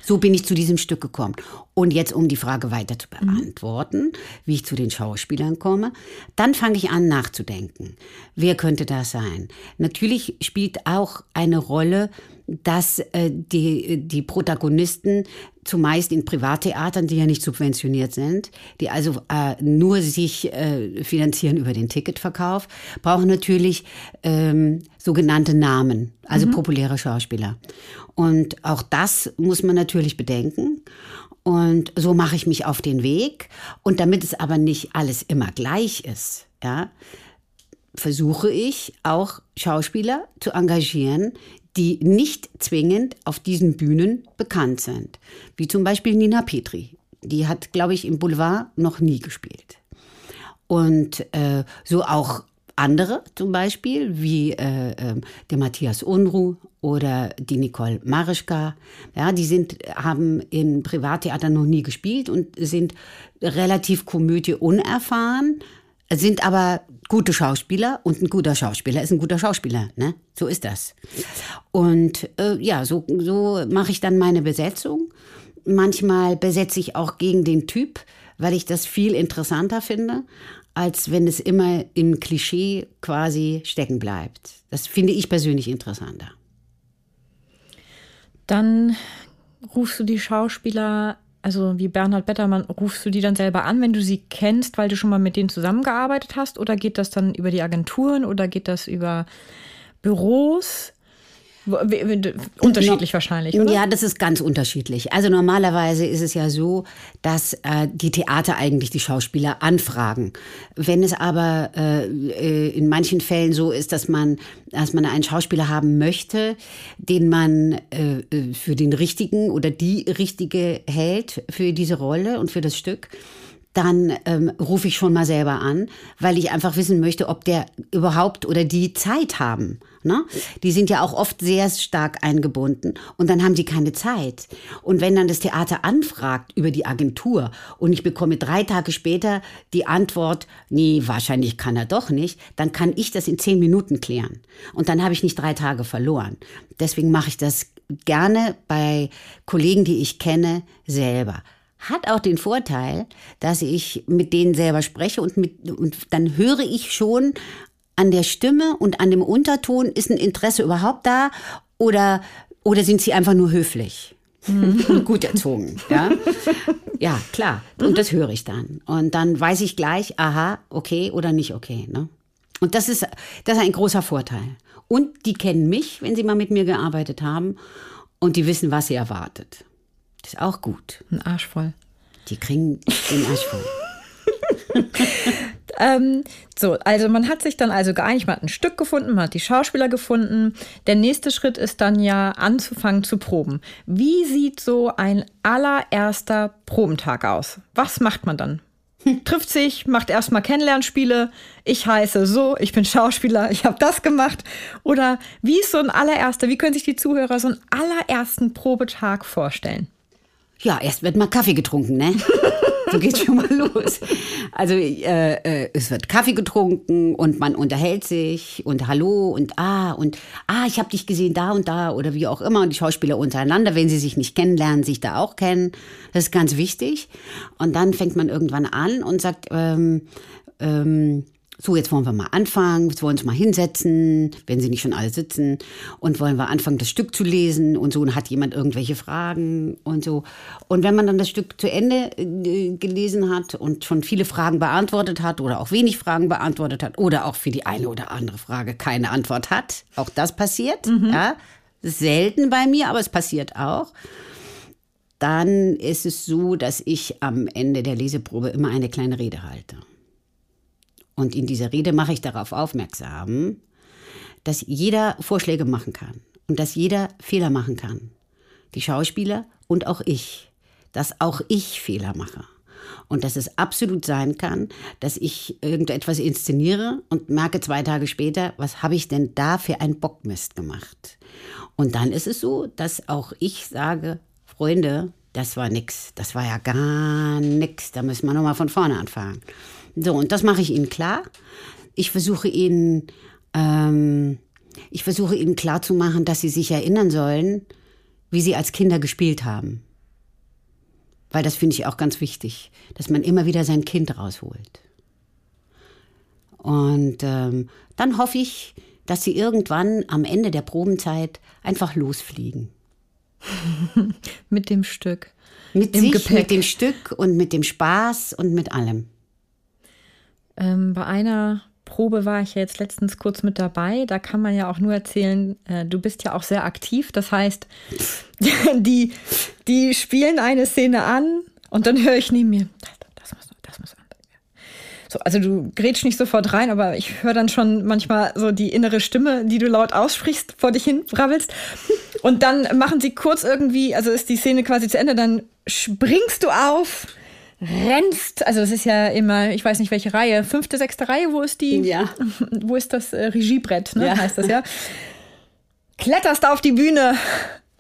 So bin ich zu diesem Stück gekommen. Und jetzt, um die Frage weiter zu beantworten, mhm. wie ich zu den Schauspielern komme, dann fange ich an nachzudenken. Wer könnte das sein? Natürlich spielt auch eine Rolle, dass äh, die, die Protagonisten zumeist in Privattheatern, die ja nicht subventioniert sind, die also äh, nur sich äh, finanzieren über den Ticketverkauf, brauchen natürlich ähm, sogenannte Namen, also mhm. populäre Schauspieler. Und auch das muss man natürlich bedenken. Und so mache ich mich auf den Weg. Und damit es aber nicht alles immer gleich ist, ja, versuche ich auch Schauspieler zu engagieren, die nicht zwingend auf diesen Bühnen bekannt sind. Wie zum Beispiel Nina Petri. Die hat, glaube ich, im Boulevard noch nie gespielt. Und äh, so auch andere zum Beispiel, wie äh, äh, der Matthias Unruh oder die Nicole Marischka. Ja, die sind, haben in Privattheatern noch nie gespielt und sind relativ Komödie unerfahren, sind aber gute Schauspieler und ein guter Schauspieler ist ein guter Schauspieler. Ne? So ist das. Und äh, ja, so, so mache ich dann meine Besetzung. Manchmal besetze ich auch gegen den Typ, weil ich das viel interessanter finde, als wenn es immer im Klischee quasi stecken bleibt. Das finde ich persönlich interessanter. Dann rufst du die Schauspieler also wie Bernhard Bettermann, rufst du die dann selber an, wenn du sie kennst, weil du schon mal mit denen zusammengearbeitet hast? Oder geht das dann über die Agenturen oder geht das über Büros? Unterschiedlich wahrscheinlich, oder? Ja, das ist ganz unterschiedlich. Also normalerweise ist es ja so, dass äh, die Theater eigentlich die Schauspieler anfragen. Wenn es aber äh, äh, in manchen Fällen so ist, dass man, dass man einen Schauspieler haben möchte, den man äh, äh für den richtigen oder die richtige hält für diese Rolle und für das Stück, dann ähm, rufe ich schon mal selber an, weil ich einfach wissen möchte, ob der überhaupt oder die Zeit haben. Ne? Die sind ja auch oft sehr stark eingebunden und dann haben sie keine Zeit. Und wenn dann das Theater anfragt über die Agentur und ich bekomme drei Tage später die Antwort, nee, wahrscheinlich kann er doch nicht, dann kann ich das in zehn Minuten klären. Und dann habe ich nicht drei Tage verloren. Deswegen mache ich das gerne bei Kollegen, die ich kenne, selber. Hat auch den Vorteil, dass ich mit denen selber spreche und, mit, und dann höre ich schon an der Stimme und an dem Unterton, ist ein Interesse überhaupt da oder, oder sind sie einfach nur höflich? und mhm. gut erzogen, ja. Ja, klar. Und das höre ich dann. Und dann weiß ich gleich, aha, okay oder nicht okay. Ne? Und das ist, das ist ein großer Vorteil. Und die kennen mich, wenn sie mal mit mir gearbeitet haben. Und die wissen, was sie erwartet. Das ist auch gut. Ein Arsch voll. Die kriegen den Arsch voll. ähm, so, also man hat sich dann also geeinigt, man hat ein Stück gefunden, man hat die Schauspieler gefunden. Der nächste Schritt ist dann ja anzufangen zu proben. Wie sieht so ein allererster Probentag aus? Was macht man dann? Trifft sich, macht erstmal Kennenlernspiele. Ich heiße so, ich bin Schauspieler, ich habe das gemacht. Oder wie ist so ein allererster, wie können sich die Zuhörer so einen allerersten Probetag vorstellen? Ja, erst wird mal Kaffee getrunken, ne? so geht's schon mal los. Also äh, äh, es wird Kaffee getrunken und man unterhält sich und Hallo und ah und ah, ich habe dich gesehen da und da oder wie auch immer und die Schauspieler untereinander, wenn sie sich nicht kennenlernen, sich da auch kennen. Das ist ganz wichtig. Und dann fängt man irgendwann an und sagt, ähm, ähm, so, jetzt wollen wir mal anfangen, jetzt wollen wir uns mal hinsetzen, wenn sie nicht schon alle sitzen, und wollen wir anfangen, das Stück zu lesen und so, und hat jemand irgendwelche Fragen und so. Und wenn man dann das Stück zu Ende äh, gelesen hat und schon viele Fragen beantwortet hat oder auch wenig Fragen beantwortet hat oder auch für die eine oder andere Frage keine Antwort hat, auch das passiert, mhm. ja, selten bei mir, aber es passiert auch dann ist es so, dass ich am Ende der Leseprobe immer eine kleine Rede halte. Und in dieser Rede mache ich darauf aufmerksam, dass jeder Vorschläge machen kann und dass jeder Fehler machen kann. Die Schauspieler und auch ich. Dass auch ich Fehler mache. Und dass es absolut sein kann, dass ich irgendetwas inszeniere und merke zwei Tage später, was habe ich denn da für einen Bockmist gemacht? Und dann ist es so, dass auch ich sage, Freunde, das war nix, das war ja gar nix, da müssen wir nochmal von vorne anfangen. So, und das mache ich ihnen klar. Ich versuche ihnen, ähm, ich versuche ihnen klarzumachen, dass sie sich erinnern sollen, wie sie als Kinder gespielt haben. Weil das finde ich auch ganz wichtig, dass man immer wieder sein Kind rausholt. Und ähm, dann hoffe ich, dass sie irgendwann am Ende der Probenzeit einfach losfliegen. mit dem Stück. Mit Im sich, Gepäck. mit dem Stück und mit dem Spaß und mit allem. Ähm, bei einer Probe war ich ja jetzt letztens kurz mit dabei. Da kann man ja auch nur erzählen, äh, du bist ja auch sehr aktiv. Das heißt, die, die spielen eine Szene an und dann höre ich neben mir, das, das muss, das muss so, also du grätsch nicht sofort rein, aber ich höre dann schon manchmal so die innere Stimme, die du laut aussprichst, vor dich hin brabbelst. Und dann machen sie kurz irgendwie, also ist die Szene quasi zu Ende, dann springst du auf, rennst, also das ist ja immer, ich weiß nicht welche Reihe, fünfte, sechste Reihe, wo ist die? Ja. Wo ist das äh, Regiebrett, ne, ja. heißt das ja. Kletterst auf die Bühne.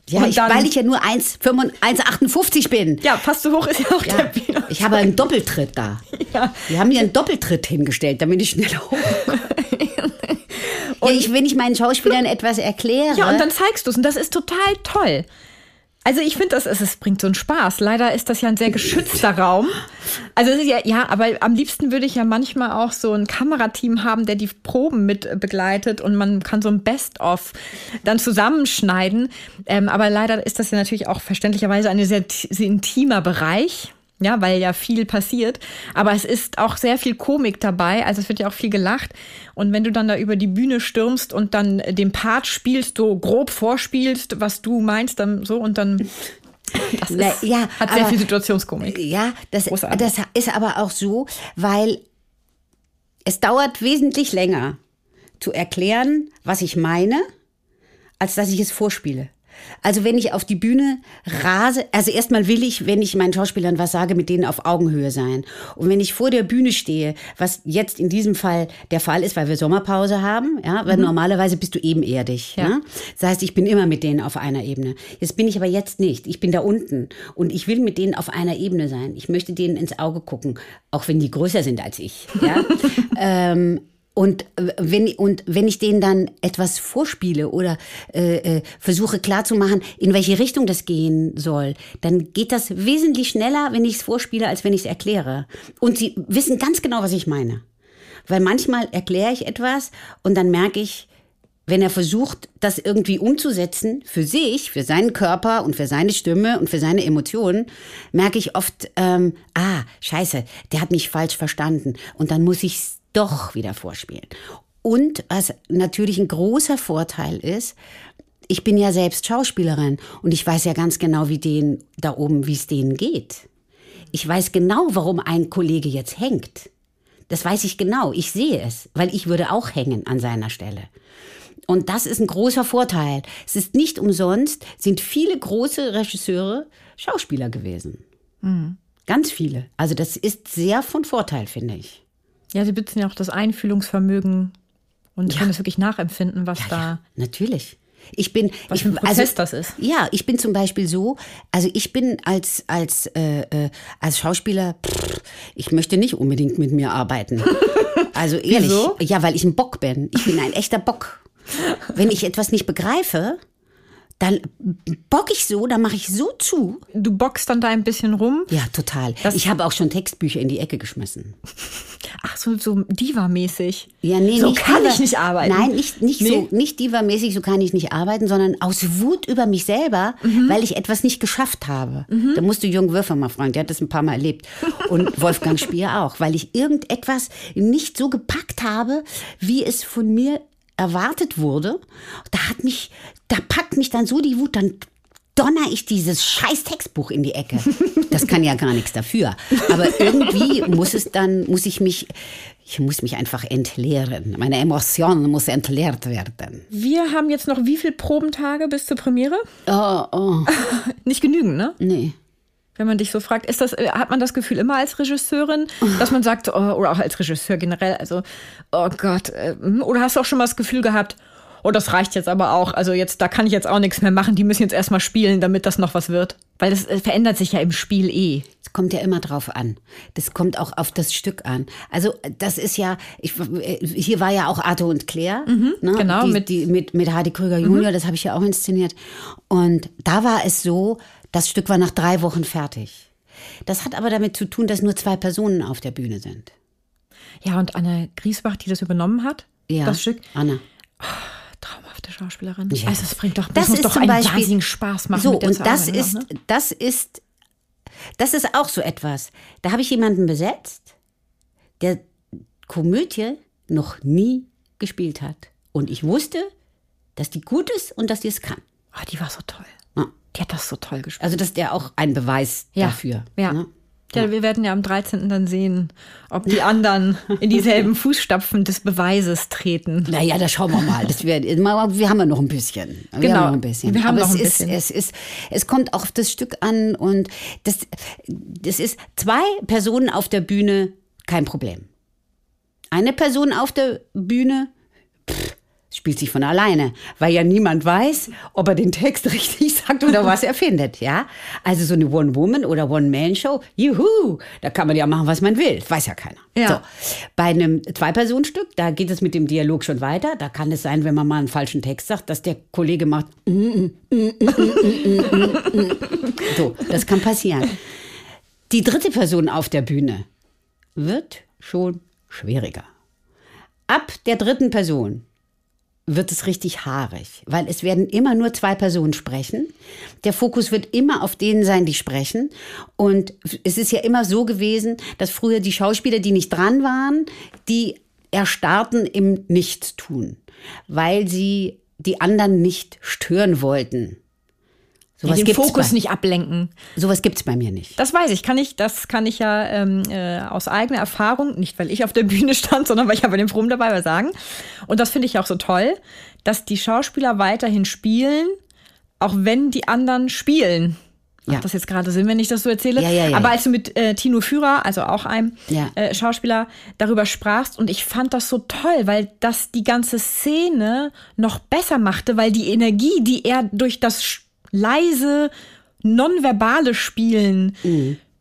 Ja, ich, weil ich ja nur 1,58 bin. Ja, fast so hoch ist ja auch ja, der Bühne. Ich habe einen Doppeltritt da. Ja. Die haben mir einen Doppeltritt hingestellt, damit ich schneller hoch. Und ja, ich, wenn ich meinen Schauspielern etwas erkläre. Ja, und dann zeigst du es. Und das ist total toll. Also ich finde, das es bringt so einen Spaß. Leider ist das ja ein sehr geschützter Raum. Also ist ja, ja, aber am liebsten würde ich ja manchmal auch so ein Kamerateam haben, der die Proben mit begleitet und man kann so ein Best-of dann zusammenschneiden. Ähm, aber leider ist das ja natürlich auch verständlicherweise ein sehr, sehr intimer Bereich ja, weil ja viel passiert. Aber es ist auch sehr viel Komik dabei, also es wird ja auch viel gelacht. Und wenn du dann da über die Bühne stürmst und dann den Part spielst, so grob vorspielst, was du meinst, dann so und dann. Das ist, ja, hat sehr aber, viel Situationskomik. Ja, das, das ist aber auch so, weil es dauert wesentlich länger zu erklären, was ich meine, als dass ich es vorspiele. Also wenn ich auf die Bühne rase, also erstmal will ich, wenn ich meinen Schauspielern was sage, mit denen auf Augenhöhe sein. Und wenn ich vor der Bühne stehe, was jetzt in diesem Fall der Fall ist, weil wir Sommerpause haben, ja, weil mhm. normalerweise bist du ebenerdig. Ja. ja. Das heißt, ich bin immer mit denen auf einer Ebene. Jetzt bin ich aber jetzt nicht. Ich bin da unten und ich will mit denen auf einer Ebene sein. Ich möchte denen ins Auge gucken, auch wenn die größer sind als ich. Ja. ähm, Und äh, wenn, und wenn ich denen dann etwas vorspiele oder äh, äh, versuche klarzumachen, in welche Richtung das gehen soll, dann geht das wesentlich schneller, wenn ich es vorspiele, als wenn ich es erkläre. Und sie wissen ganz genau, was ich meine. Weil manchmal erkläre ich etwas und dann merke ich, wenn er versucht, das irgendwie umzusetzen für sich, für seinen Körper und für seine Stimme und für seine Emotionen, merke ich oft, ähm, ah, scheiße, der hat mich falsch verstanden. Und dann muss ich doch wieder vorspielen. Und was natürlich ein großer Vorteil ist, ich bin ja selbst Schauspielerin und ich weiß ja ganz genau, wie denen da oben, wie es denen geht. Ich weiß genau, warum ein Kollege jetzt hängt. Das weiß ich genau. Ich sehe es, weil ich würde auch hängen an seiner Stelle. Und das ist ein großer Vorteil. Es ist nicht umsonst, sind viele große Regisseure Schauspieler gewesen. Mhm. Ganz viele. Also das ist sehr von Vorteil, finde ich. Ja, sie besitzen ja auch das Einfühlungsvermögen und ja. können es wirklich nachempfinden, was ja, da. Ja, natürlich. Ich bin, was ich, ein Prozess also, das ist. Ja, ich bin zum Beispiel so, also ich bin als als äh, äh, als Schauspieler, pff, ich möchte nicht unbedingt mit mir arbeiten. Also ehrlich, Wieso? ja, weil ich ein Bock bin. Ich bin ein echter Bock. Wenn ich etwas nicht begreife, dann bock ich so, dann mache ich so zu. Du bockst dann da ein bisschen rum? Ja, total. Das ich habe auch schon Textbücher in die Ecke geschmissen. Ach, so, so Diva-mäßig. Ja, nee, so nicht kann Diva. ich nicht arbeiten. Nein, nicht, nicht Nee. so, nicht Diva-mäßig, so kann ich nicht arbeiten, sondern aus Wut über mich selber, Mhm. weil ich etwas nicht geschafft habe. Da musst du Jürgen Würfer mal fragen, der hat das ein paar Mal erlebt. Und Wolfgang Spier auch, weil ich irgendetwas nicht so gepackt habe, wie es von mir erwartet wurde. Da hat mich, da packt mich dann so die Wut, dann donner ich dieses scheiß Textbuch in die Ecke. Das kann ja gar nichts dafür. Aber irgendwie muss es dann, muss ich mich, ich muss mich einfach entleeren. Meine Emotionen muss entleert werden. Wir haben jetzt noch wie viele Probentage bis zur Premiere? Oh, oh, Nicht genügend, ne? nee. Wenn man dich so fragt, ist das, äh, hat man das Gefühl immer als Regisseurin, dass man sagt, oh, oder auch als Regisseur generell, also, oh Gott, äh, oder hast du auch schon mal das Gefühl gehabt, oh, das reicht jetzt aber auch, also jetzt, da kann ich jetzt auch nichts mehr machen, die müssen jetzt erstmal spielen, damit das noch was wird? Weil das äh, verändert sich ja im Spiel eh. Es kommt ja immer drauf an. Das kommt auch auf das Stück an. Also das ist ja, ich, äh, hier war ja auch Arthur und Claire, ne? genau, die, mit- die, mit mit Hardy Krüger Junior, das habe ich ja auch inszeniert. Und da war es so, das Stück war nach drei Wochen fertig. Das hat aber damit zu tun, dass nur zwei Personen auf der Bühne sind. Ja, und Anne Griesbach, die das übernommen hat, Ja, das Stück, Anna. traumhafte Schauspielerin. Ja. Also es bringt doch, das, Das muss ist doch zum einen Beispiel- wahnsinnigen Spaß machen. So, und das ist, auch, ne? das ist, das ist auch so etwas. Da habe ich jemanden besetzt, der Komödie noch nie gespielt hat. Und ich wusste, dass die gut ist und dass die es kann. Ah, die war so toll. Die hat das so toll gespielt. Also das ist ja auch ein Beweis Ja. dafür. Ja. ne? Ja, wir werden ja am 13. dann sehen, ob die anderen in dieselben Fußstapfen des Beweises treten. Naja, da schauen wir mal. Das wär, wir haben ja noch ein bisschen. Wir Genau. haben noch ein bisschen. Wir haben Aber noch es ein ist, bisschen. Es, ist, es kommt auch auf das Stück an und das, das ist zwei Personen auf der Bühne, kein Problem. Eine Person auf der Bühne, spielt sich von alleine, weil ja niemand weiß, ob er den Text richtig sagt oder was er findet, ja? Also so eine One-Woman- oder One-Man-Show, juhu, da kann man ja machen, was man will, weiß ja keiner. Ja. So. Bei einem Zwei-Personen-Stück, da geht es mit dem Dialog schon weiter, da kann es sein, wenn man mal einen falschen Text sagt, dass der Kollege macht, so, das kann passieren. Die dritte Person auf der Bühne wird schon schwieriger. Ab der dritten Person wird es richtig haarig, weil es werden immer nur zwei Personen sprechen. Der Fokus wird immer auf denen sein, die sprechen. Und es ist ja immer so gewesen, dass früher die Schauspieler, die nicht dran waren, die erstarrten im Nichtstun, weil sie die anderen nicht stören wollten. Ja, Sowas den gibt's Fokus bei, nicht ablenken. sowas gibt's bei mir nicht. Das weiß ich, kann ich, das kann ich ja ähm, äh, aus eigener Erfahrung, nicht weil ich auf der Bühne stand, sondern weil ich ja bei den Proben dabei war, sagen. Und das finde ich auch so toll, dass die Schauspieler weiterhin spielen, auch wenn die anderen spielen. Macht Ja. das jetzt gerade Sinn, wenn ich das so erzähle? Ja, ja, ja, Aber als du mit äh, Tino Führer, also auch einem Ja. äh, Schauspieler, darüber sprachst und ich fand das so toll, weil das die ganze Szene noch besser machte, weil die Energie, die er durch das leise, nonverbale Spielen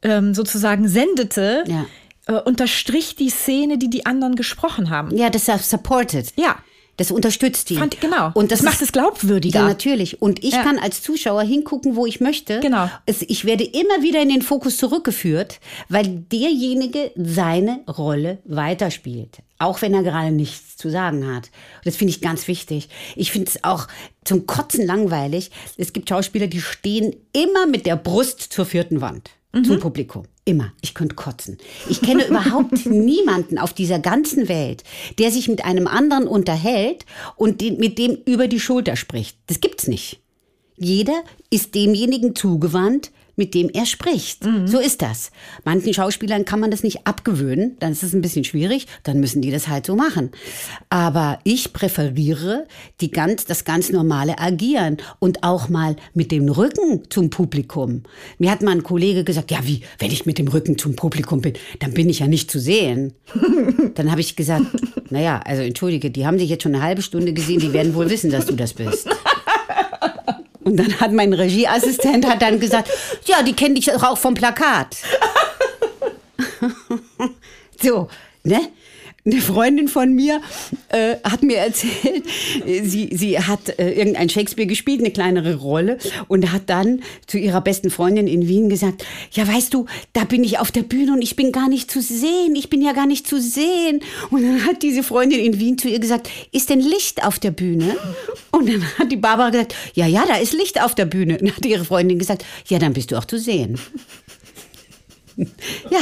ähm, sozusagen sendete, Mhm. Ja. äh, unterstrich die Szene, die die anderen gesprochen haben. Ja, das ist supported. Ja. Das unterstützt die. Fand, genau. Und das, das macht es glaubwürdiger. Ja, natürlich. Und ich Ja. kann als Zuschauer hingucken, wo ich möchte. Genau. Es, ich werde immer wieder in den Fokus zurückgeführt, weil derjenige seine Rolle weiterspielt. Auch wenn er gerade nichts zu sagen hat. Und das finde ich ganz wichtig. Ich finde es auch zum Kotzen langweilig. Es gibt Schauspieler, die stehen immer mit der Brust zur vierten Wand. Zum Publikum. Immer. Ich könnte kotzen. Ich kenne überhaupt niemanden auf dieser ganzen Welt, der sich mit einem anderen unterhält und den, mit dem über die Schulter spricht. Das gibt's nicht. Jeder ist demjenigen zugewandt, mit dem er spricht. So ist das. Manchen Schauspielern kann man das nicht abgewöhnen, dann ist es ein bisschen schwierig, dann müssen die das halt so machen. Aber ich präferiere die ganz, das ganz normale Agieren und auch mal mit dem Rücken zum Publikum. Mir hat mal ein Kollege gesagt, ja wie, wenn ich mit dem Rücken zum Publikum bin, dann bin ich ja nicht zu sehen. Dann habe ich gesagt, naja, also entschuldige, die haben dich jetzt schon eine halbe Stunde gesehen, die werden wohl wissen, dass du das bist. Und dann hat mein Regieassistent hat dann gesagt, ja, die kennen dich doch auch vom Plakat. so, ne? Eine Freundin von mir äh, hat mir erzählt, äh, sie, sie hat äh, irgendein Shakespeare gespielt, eine kleinere Rolle, und hat dann zu ihrer besten Freundin in Wien gesagt, ja, weißt du, da bin ich auf der Bühne und ich bin gar nicht zu sehen, ich bin ja gar nicht zu sehen. Und dann hat diese Freundin in Wien zu ihr gesagt, ist denn Licht auf der Bühne? Und dann hat die Barbara gesagt, ja, ja, da ist Licht auf der Bühne. Und dann hat ihre Freundin gesagt, ja, dann bist du auch zu sehen. Ja,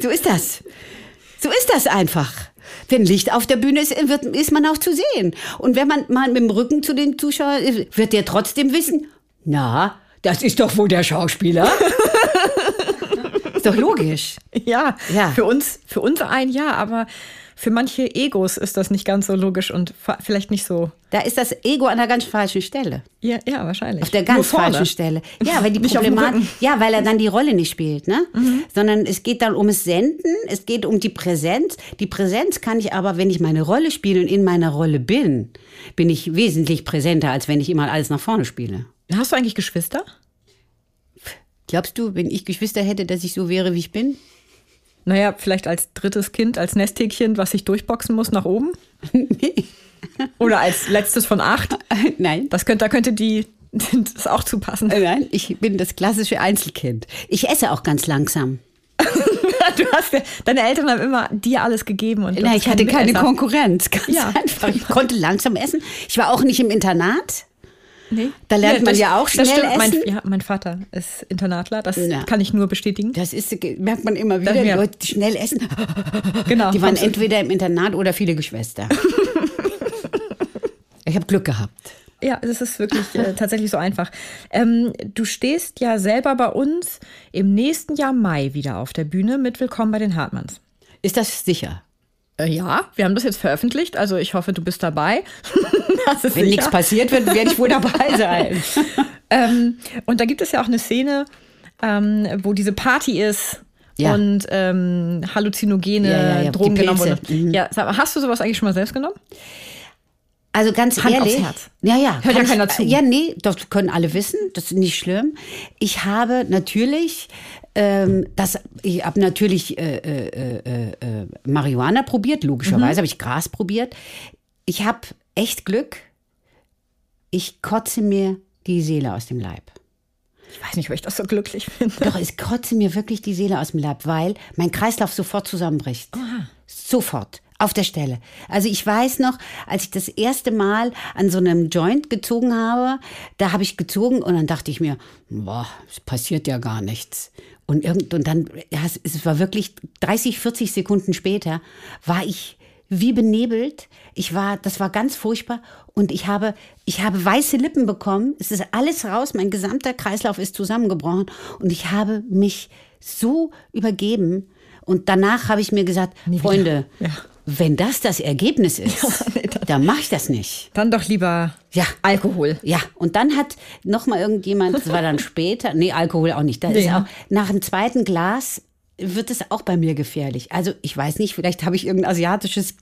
so ist das. So ist das einfach. Wenn Licht auf der Bühne ist, wird, ist man auch zu sehen. Und wenn man mal mit dem Rücken zu den Zuschauern ist, wird der trotzdem wissen, na, das ist doch wohl der Schauspieler. ist doch logisch. Ja, Ja. Für uns, für uns ein Ja, aber für manche Egos ist das nicht ganz so logisch und vielleicht nicht so. Da ist das Ego an der ganz falschen Stelle. Ja, ja wahrscheinlich. Auf der ganz falschen Stelle. Ja, weil die Problematik, ja, weil er dann die Rolle nicht spielt, ne? Sondern es geht dann ums Senden, es geht um die Präsenz. Die Präsenz kann ich aber, wenn ich meine Rolle spiele und in meiner Rolle bin, bin ich wesentlich präsenter, als wenn ich immer alles nach vorne spiele. Hast du eigentlich Geschwister? Glaubst du, wenn ich Geschwister hätte, dass ich so wäre, wie ich bin? Naja, vielleicht als drittes Kind, als Nesthäkchen, was sich durchboxen muss nach oben? nee. Oder als letztes von acht? Nein. Das könnte, da könnte die das auch zupassen. Nein, ich bin das klassische Einzelkind. Ich esse auch ganz langsam. Du hast deine Eltern haben immer dir alles gegeben und Nein, ich hatte kein keine. Konkurrenz. Ganz Ja. einfach. Ich konnte langsam essen. Ich war auch nicht im Internat. Nee. Da lernt man das- ja auch schnell stimmt. Mein, essen. ja, mein Vater ist Internatler, das Ja. kann ich nur bestätigen. Das ist, merkt man immer wieder, Das- ja. Leute, die schnell essen. Genau. Die waren entweder im Internat oder viele Geschwister. ich habe Glück gehabt. Ja, es ist wirklich äh, tatsächlich so einfach. Ähm, du stehst ja selber bei uns im nächsten Jahr Mai wieder auf der Bühne mit Willkommen bei den Hartmanns. Ist das sicher? Äh, ja, wir haben das jetzt veröffentlicht, also ich hoffe, du bist dabei. Wenn sicher. nichts passiert wird, werde ich wohl dabei sein. Ähm, und da gibt es ja auch eine Szene, ähm, wo diese Party ist. Ja. Und ähm, halluzinogene Ja, ja, ja, Drogen genommen wurden. Ja, sag mal, hast du sowas eigentlich schon mal selbst genommen? Also ganz Hand ehrlich. aufs Herz. Ja, ja. Hört ja keiner ich, zu. Ja, nee, das können alle wissen. Das ist nicht schlimm. Ich habe natürlich, ähm, das, ich habe natürlich äh, äh, äh, äh, Marihuana probiert, logischerweise Mhm. habe ich Gras probiert. Ich habe echt Glück. Ich kotze mir die Seele aus dem Leib. Ich weiß nicht, ob ich das so glücklich finde. Doch, es kotze mir wirklich die Seele aus dem Leib, weil mein Kreislauf sofort zusammenbricht. Sofort. Auf der Stelle. Also ich weiß noch, als ich das erste Mal an so einem Joint gezogen habe, da habe ich gezogen und dann dachte ich mir, boah, es passiert ja gar nichts. Und, irgend, und dann, ja, es, war wirklich 30, 40 Sekunden später, war ich wie benebelt. Ich war, das war ganz furchtbar. Und ich habe, ich habe weiße Lippen bekommen. Es ist alles raus. Mein gesamter Kreislauf ist zusammengebrochen. Und ich habe mich so übergeben. Und danach habe ich mir gesagt. Freunde, Ja. Wenn das das Ergebnis ist, nee, das- dann mache ich das nicht. Dann doch lieber Ja. Alkohol. Ja, und dann hat noch mal irgendjemand, das war dann später, nee, Alkohol auch nicht, da ist Nee. auch nach dem zweiten Glas wird es auch bei mir gefährlich. Also ich weiß nicht, vielleicht habe ich irgendein asiatisches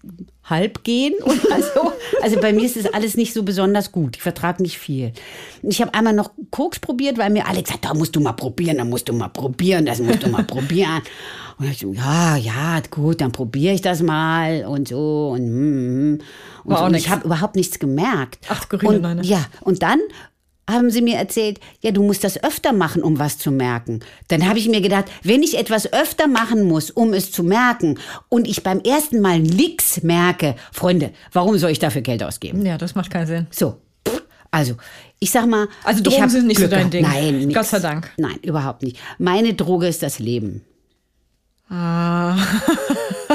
Halbgehen oder so. Also bei mir ist es alles nicht so besonders gut. Ich vertrage nicht viel. Ich habe einmal noch Koks probiert, weil mir alle gesagt da musst du mal probieren, da musst du mal probieren, das musst du mal probieren. Und ich so, ja, ja, gut, dann probiere ich das mal und so und, mm, und, War so. und ich habe überhaupt nichts gemerkt. Ach, skurrile und. Ja, und dann haben sie mir erzählt, ja, du musst das öfter machen, um was zu merken. Dann habe ich mir gedacht, wenn ich etwas öfter machen muss, um es zu merken, und ich beim ersten Mal nix merke, Freunde, warum soll ich dafür Geld ausgeben? Ja, das macht keinen Sinn. So, also, ich sag mal. Also Drogen sind nicht so Glück dein gehabt. Ding. Nein, nix. Gott sei Dank. Nein, überhaupt nicht. Meine Droge ist das Leben. Ah.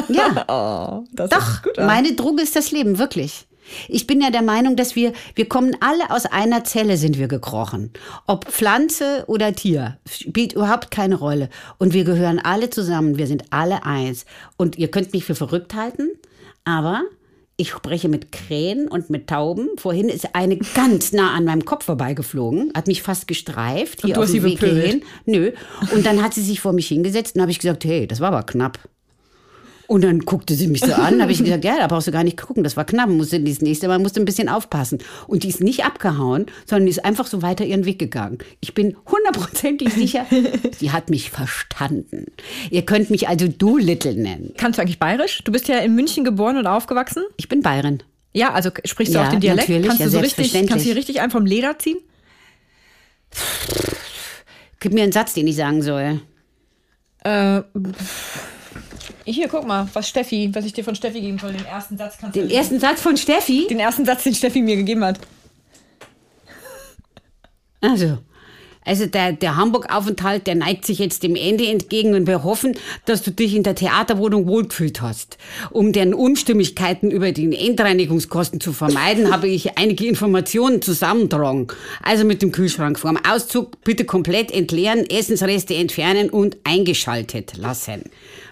Ja. Oh, das Doch, meine Droge ist das Leben, wirklich. Ich bin ja der Meinung, dass wir, wir kommen alle aus einer Zelle sind wir gekrochen. Ob Pflanze oder Tier, spielt überhaupt keine Rolle. Und wir gehören alle zusammen, wir sind alle eins. Und ihr könnt mich für verrückt halten, aber ich spreche mit Krähen und mit Tauben. Vorhin ist eine ganz nah an meinem Kopf vorbeigeflogen, hat mich fast gestreift, hier du auf hast dem sie Weg. Nö. Und dann hat sie sich vor mich hingesetzt und habe ich gesagt, hey, das war aber knapp. Und dann guckte sie mich so an, habe ich gesagt, ja, da brauchst du gar nicht gucken, das war knapp, musste das nächste Mal musste ein bisschen aufpassen. Und die ist nicht abgehauen, sondern die ist einfach so weiter ihren Weg gegangen. Ich bin hundertprozentig sicher, sie hat mich verstanden. Ihr könnt mich also du Little nennen. Kannst du eigentlich bayerisch? Du bist ja in München geboren und aufgewachsen. Ich bin Bayern. Ja, also sprichst du Ja, auch den Dialekt? natürlich, kannst ja, du so richtig, kannst du hier richtig einen vom Leder ziehen? Gib mir einen Satz, den ich sagen soll. Äh, hier, guck mal, was Steffi, was ich dir von Steffi geben soll. Den ersten Satz kannst Den du. ersten Satz von Steffi. den ersten Satz, den Steffi mir gegeben hat. Also, also der, der Hamburg-Aufenthalt, der neigt sich jetzt dem Ende entgegen und wir hoffen, dass du dich in der Theaterwohnung wohlgefühlt hast. Um deren Unstimmigkeiten über die Endreinigungskosten zu vermeiden, habe ich einige Informationen zusammentragen. Also mit dem Kühlschrank vorm Auszug bitte komplett entleeren, Essensreste entfernen und eingeschaltet lassen.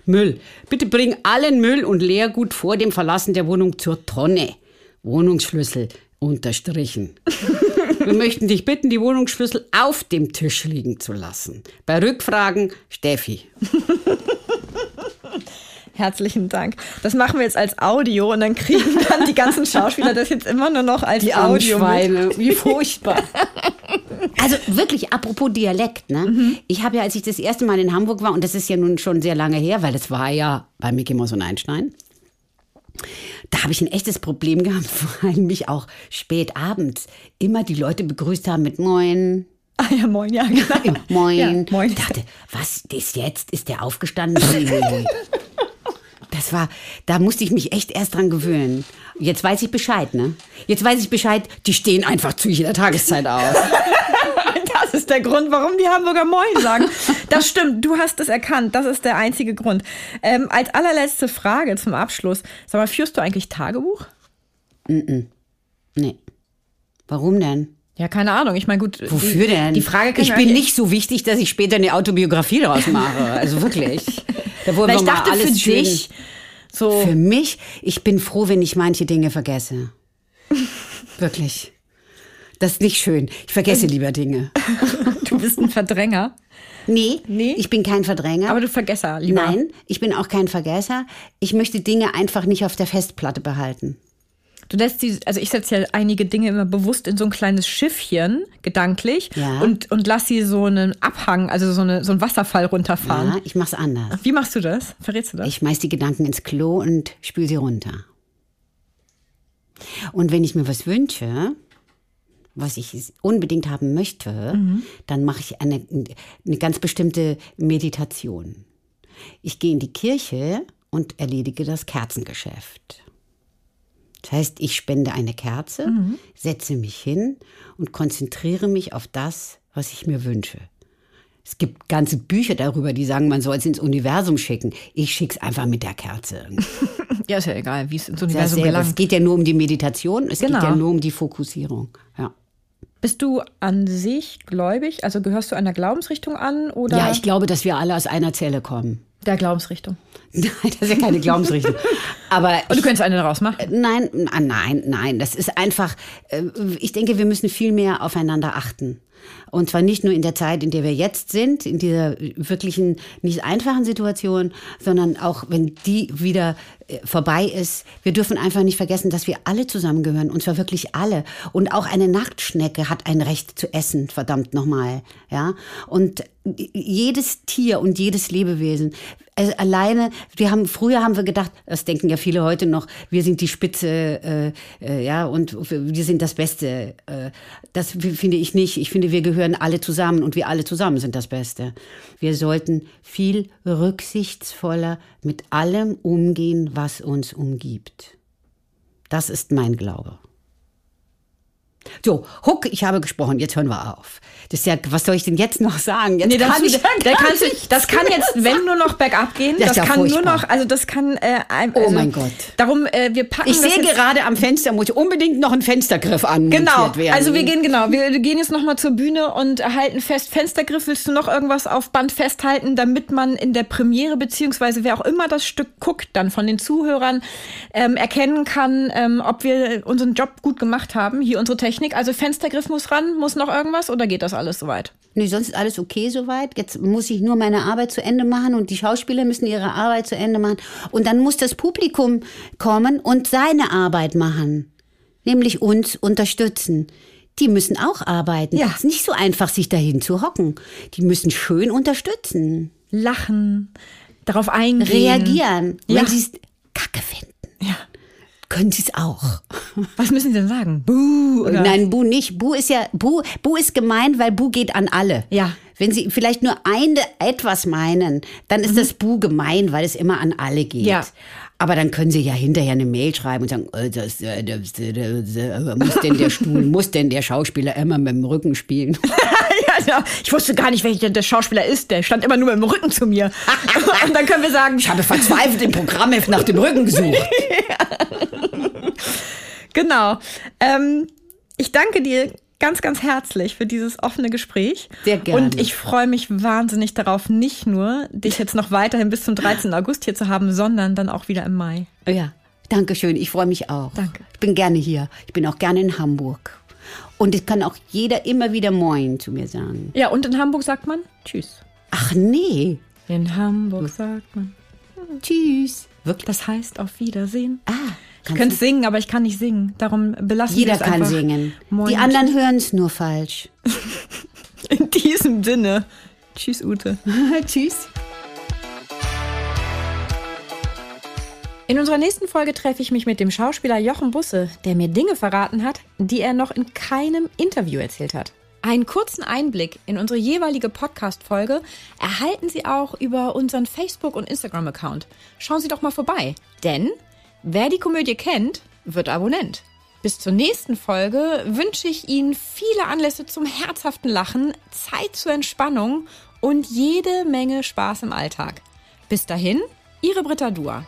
Müll. Bitte bring allen Müll und Leergut vor dem Verlassen der Wohnung zur Tonne. Wohnungsschlüssel unterstrichen. Wir möchten dich bitten, die Wohnungsschlüssel auf dem Tisch liegen zu lassen. Bei Rückfragen, Steffi. Herzlichen Dank. Das machen wir jetzt als Audio und dann kriegen dann die ganzen Schauspieler das jetzt immer nur noch als Die Audio. mit. Schweine, wie furchtbar. Also wirklich, apropos Dialekt, ne? Ich habe ja, als ich das erste Mal in Hamburg war, und das ist ja nun schon sehr lange her, weil das war ja bei Mickey Mouse und Einstein, da habe ich ein echtes Problem gehabt, weil mich auch spät abends immer die Leute begrüßt haben mit Moin, Ah ja, moin, ja, genau. Moin. Ja, moin. Ich dachte, was ist jetzt? Ist der aufgestanden? Das war, da musste ich mich echt erst dran gewöhnen. Jetzt weiß ich Bescheid, ne? Jetzt weiß ich Bescheid, die stehen einfach zu jeder Tageszeit auf. Das ist der Grund, warum die Hamburger Moin sagen. Das stimmt, du hast es erkannt. Das ist der einzige Grund. Ähm, als allerletzte Frage zum Abschluss. Sag mal, führst du eigentlich Tagebuch? Nee. Warum denn? Ja, keine Ahnung. Ich meine, gut. Wofür die, denn? Die Frage kann ich ja bin nicht so wichtig, dass ich später eine Autobiografie daraus mache. Also wirklich. Da wollen Na, wir ich dachte alles für dich. So. Für mich, ich bin froh, wenn ich manche Dinge vergesse. Wirklich. Das ist nicht schön. Ich vergesse lieber Dinge. Du bist ein Verdränger. Nee, Nee? ich bin kein Verdränger. Aber du Vergesser, lieber. Nein, ich bin auch kein Vergesser. Ich möchte Dinge einfach nicht auf der Festplatte behalten. Du lässt die, also ich setze ja einige Dinge immer bewusst in so ein kleines Schiffchen, gedanklich, Ja. und, und lass sie so einen Abhang, also so, eine, so einen Wasserfall runterfahren. Ja, ich mach's anders. Wie machst du das? Verrätst du das? Ich schmeiß die Gedanken ins Klo und spül sie runter. Und wenn ich mir was wünsche, was ich unbedingt haben möchte, dann mache ich eine, eine ganz bestimmte Meditation. Ich gehe in die Kirche und erledige das Kerzengeschäft. Das heißt, ich spende eine Kerze, setze mich hin und konzentriere mich auf das, was ich mir wünsche. Es gibt ganze Bücher darüber, die sagen, man soll es ins Universum schicken. Ich schick's einfach mit der Kerze. Ja, ist ja egal, wie es ins Das Universum. Es gelangt. geht ja nur um die Meditation, es Genau. geht ja nur um die Fokussierung. Ja. Bist du an sich gläubig? Also gehörst du einer Glaubensrichtung an? Oder? ja, ich glaube, dass wir alle aus einer Zelle kommen. der Glaubensrichtung. Nein, das ist ja keine Glaubensrichtung. Aber Und du könntest eine daraus machen. Nein, ah, nein, nein. Das ist einfach, äh, ich denke, wir müssen viel mehr aufeinander achten. Und zwar nicht nur in der Zeit, in der wir jetzt sind, in dieser wirklichen, nicht einfachen Situation, sondern auch, wenn die wieder äh, vorbei ist. Wir dürfen einfach nicht vergessen, dass wir alle zusammengehören. Und zwar wirklich alle. Und auch eine Nacktschnecke hat ein Recht zu essen, verdammt nochmal. Ja. Und jedes Tier und jedes Lebewesen also alleine, wir haben früher haben wir gedacht, das denken ja viele heute noch, wir sind die Spitze, äh, äh, ja, und wir sind das Beste. Äh, das finde ich nicht. Ich finde, wir gehören alle zusammen und wir alle zusammen sind das Beste. Wir sollten viel rücksichtsvoller mit allem umgehen, was uns umgibt. Das ist mein Glaube. So, Huck, ich habe gesprochen, jetzt hören wir auf. Das ist ja, was soll ich denn jetzt noch sagen? Jetzt Nee, das, kann ich gar kannst du, das kann jetzt, wenn nur noch bergab gehen. Das Das, ja kann nur furchtbar. noch, also das kann. Äh, Oh also, mein Gott. Darum, äh, wir packen Ich sehe gerade am Fenster, muss unbedingt noch ein Fenstergriff anmontiert Genau, werden. also wir gehen genau, wir gehen jetzt nochmal zur Bühne und halten fest, Fenstergriff, willst du noch irgendwas auf Band festhalten, damit man in der Premiere, beziehungsweise wer auch immer das Stück guckt, dann von den Zuhörern ähm, erkennen kann, ähm, ob wir unseren Job gut gemacht haben, hier unsere Technik. Also Fenstergriff muss ran, muss noch irgendwas oder geht das alles soweit? Nee, sonst ist alles okay soweit. Jetzt muss ich nur meine Arbeit zu Ende machen und die Schauspieler müssen ihre Arbeit zu Ende machen. Und dann muss das Publikum kommen und seine Arbeit machen. Nämlich uns unterstützen. Die müssen auch arbeiten. Ja. Es ist nicht so einfach, sich dahin zu hocken. Die müssen schön unterstützen. Lachen, darauf eingehen. Reagieren. Ja. Wenn sie es kacke finden, Ja. Können sie es auch. Was müssen Sie denn sagen? Buh, oder? Nein, Bu nicht. Bu ist ja, Bu, Bu ist gemein, weil Bu geht an alle. Ja. Wenn Sie vielleicht nur eine etwas meinen, dann ist das Bu gemein, weil es immer an alle geht. Mhm. Ja. Aber dann können Sie ja hinterher eine Mail schreiben und sagen, äh, das, äh, das, äh, das, muss denn der Stuhl, muss denn der Schauspieler immer mit dem Rücken spielen? ja. Ich wusste gar nicht, welcher der Schauspieler ist. Der stand immer nur mit dem Rücken zu mir. Und dann können wir sagen, Ich habe verzweifelt im Programmheft nach dem Rücken gesucht. genau. Ähm, ich danke dir ganz, ganz herzlich für dieses offene Gespräch. Sehr gerne. Und ich freue mich wahnsinnig darauf, nicht nur dich jetzt noch weiterhin bis zum 13. August hier zu haben, sondern dann auch wieder im Mai. Ja, danke schön. Ich freue mich auch. Danke. Ich bin gerne hier. Ich bin auch gerne in Hamburg. Und es kann auch jeder immer wieder Moin zu mir sagen. Ja, und in Hamburg sagt man Tschüss. Ach nee. In Hamburg sagt man. Tschüss. Wirklich? Das heißt auf Wiedersehen. Ah, Ich könnte singen, aber ich kann nicht singen. Darum belassen wir Jeder es kann singen. Moin. Die anderen hören es nur falsch. In diesem Sinne. Tschüss, Ute. Tschüss. In unserer nächsten Folge treffe ich mich mit dem Schauspieler Jochen Busse, der mir Dinge verraten hat, die er noch in keinem Interview erzählt hat. Einen kurzen Einblick in unsere jeweilige Podcast-Folge erhalten Sie auch über unseren Facebook- und Instagram-Account. Schauen Sie doch mal vorbei, denn wer die Komödie kennt, wird Abonnent. Bis zur nächsten Folge wünsche ich Ihnen viele Anlässe zum herzhaften Lachen, Zeit zur Entspannung und jede Menge Spaß im Alltag. Bis dahin, Ihre Britta Dua.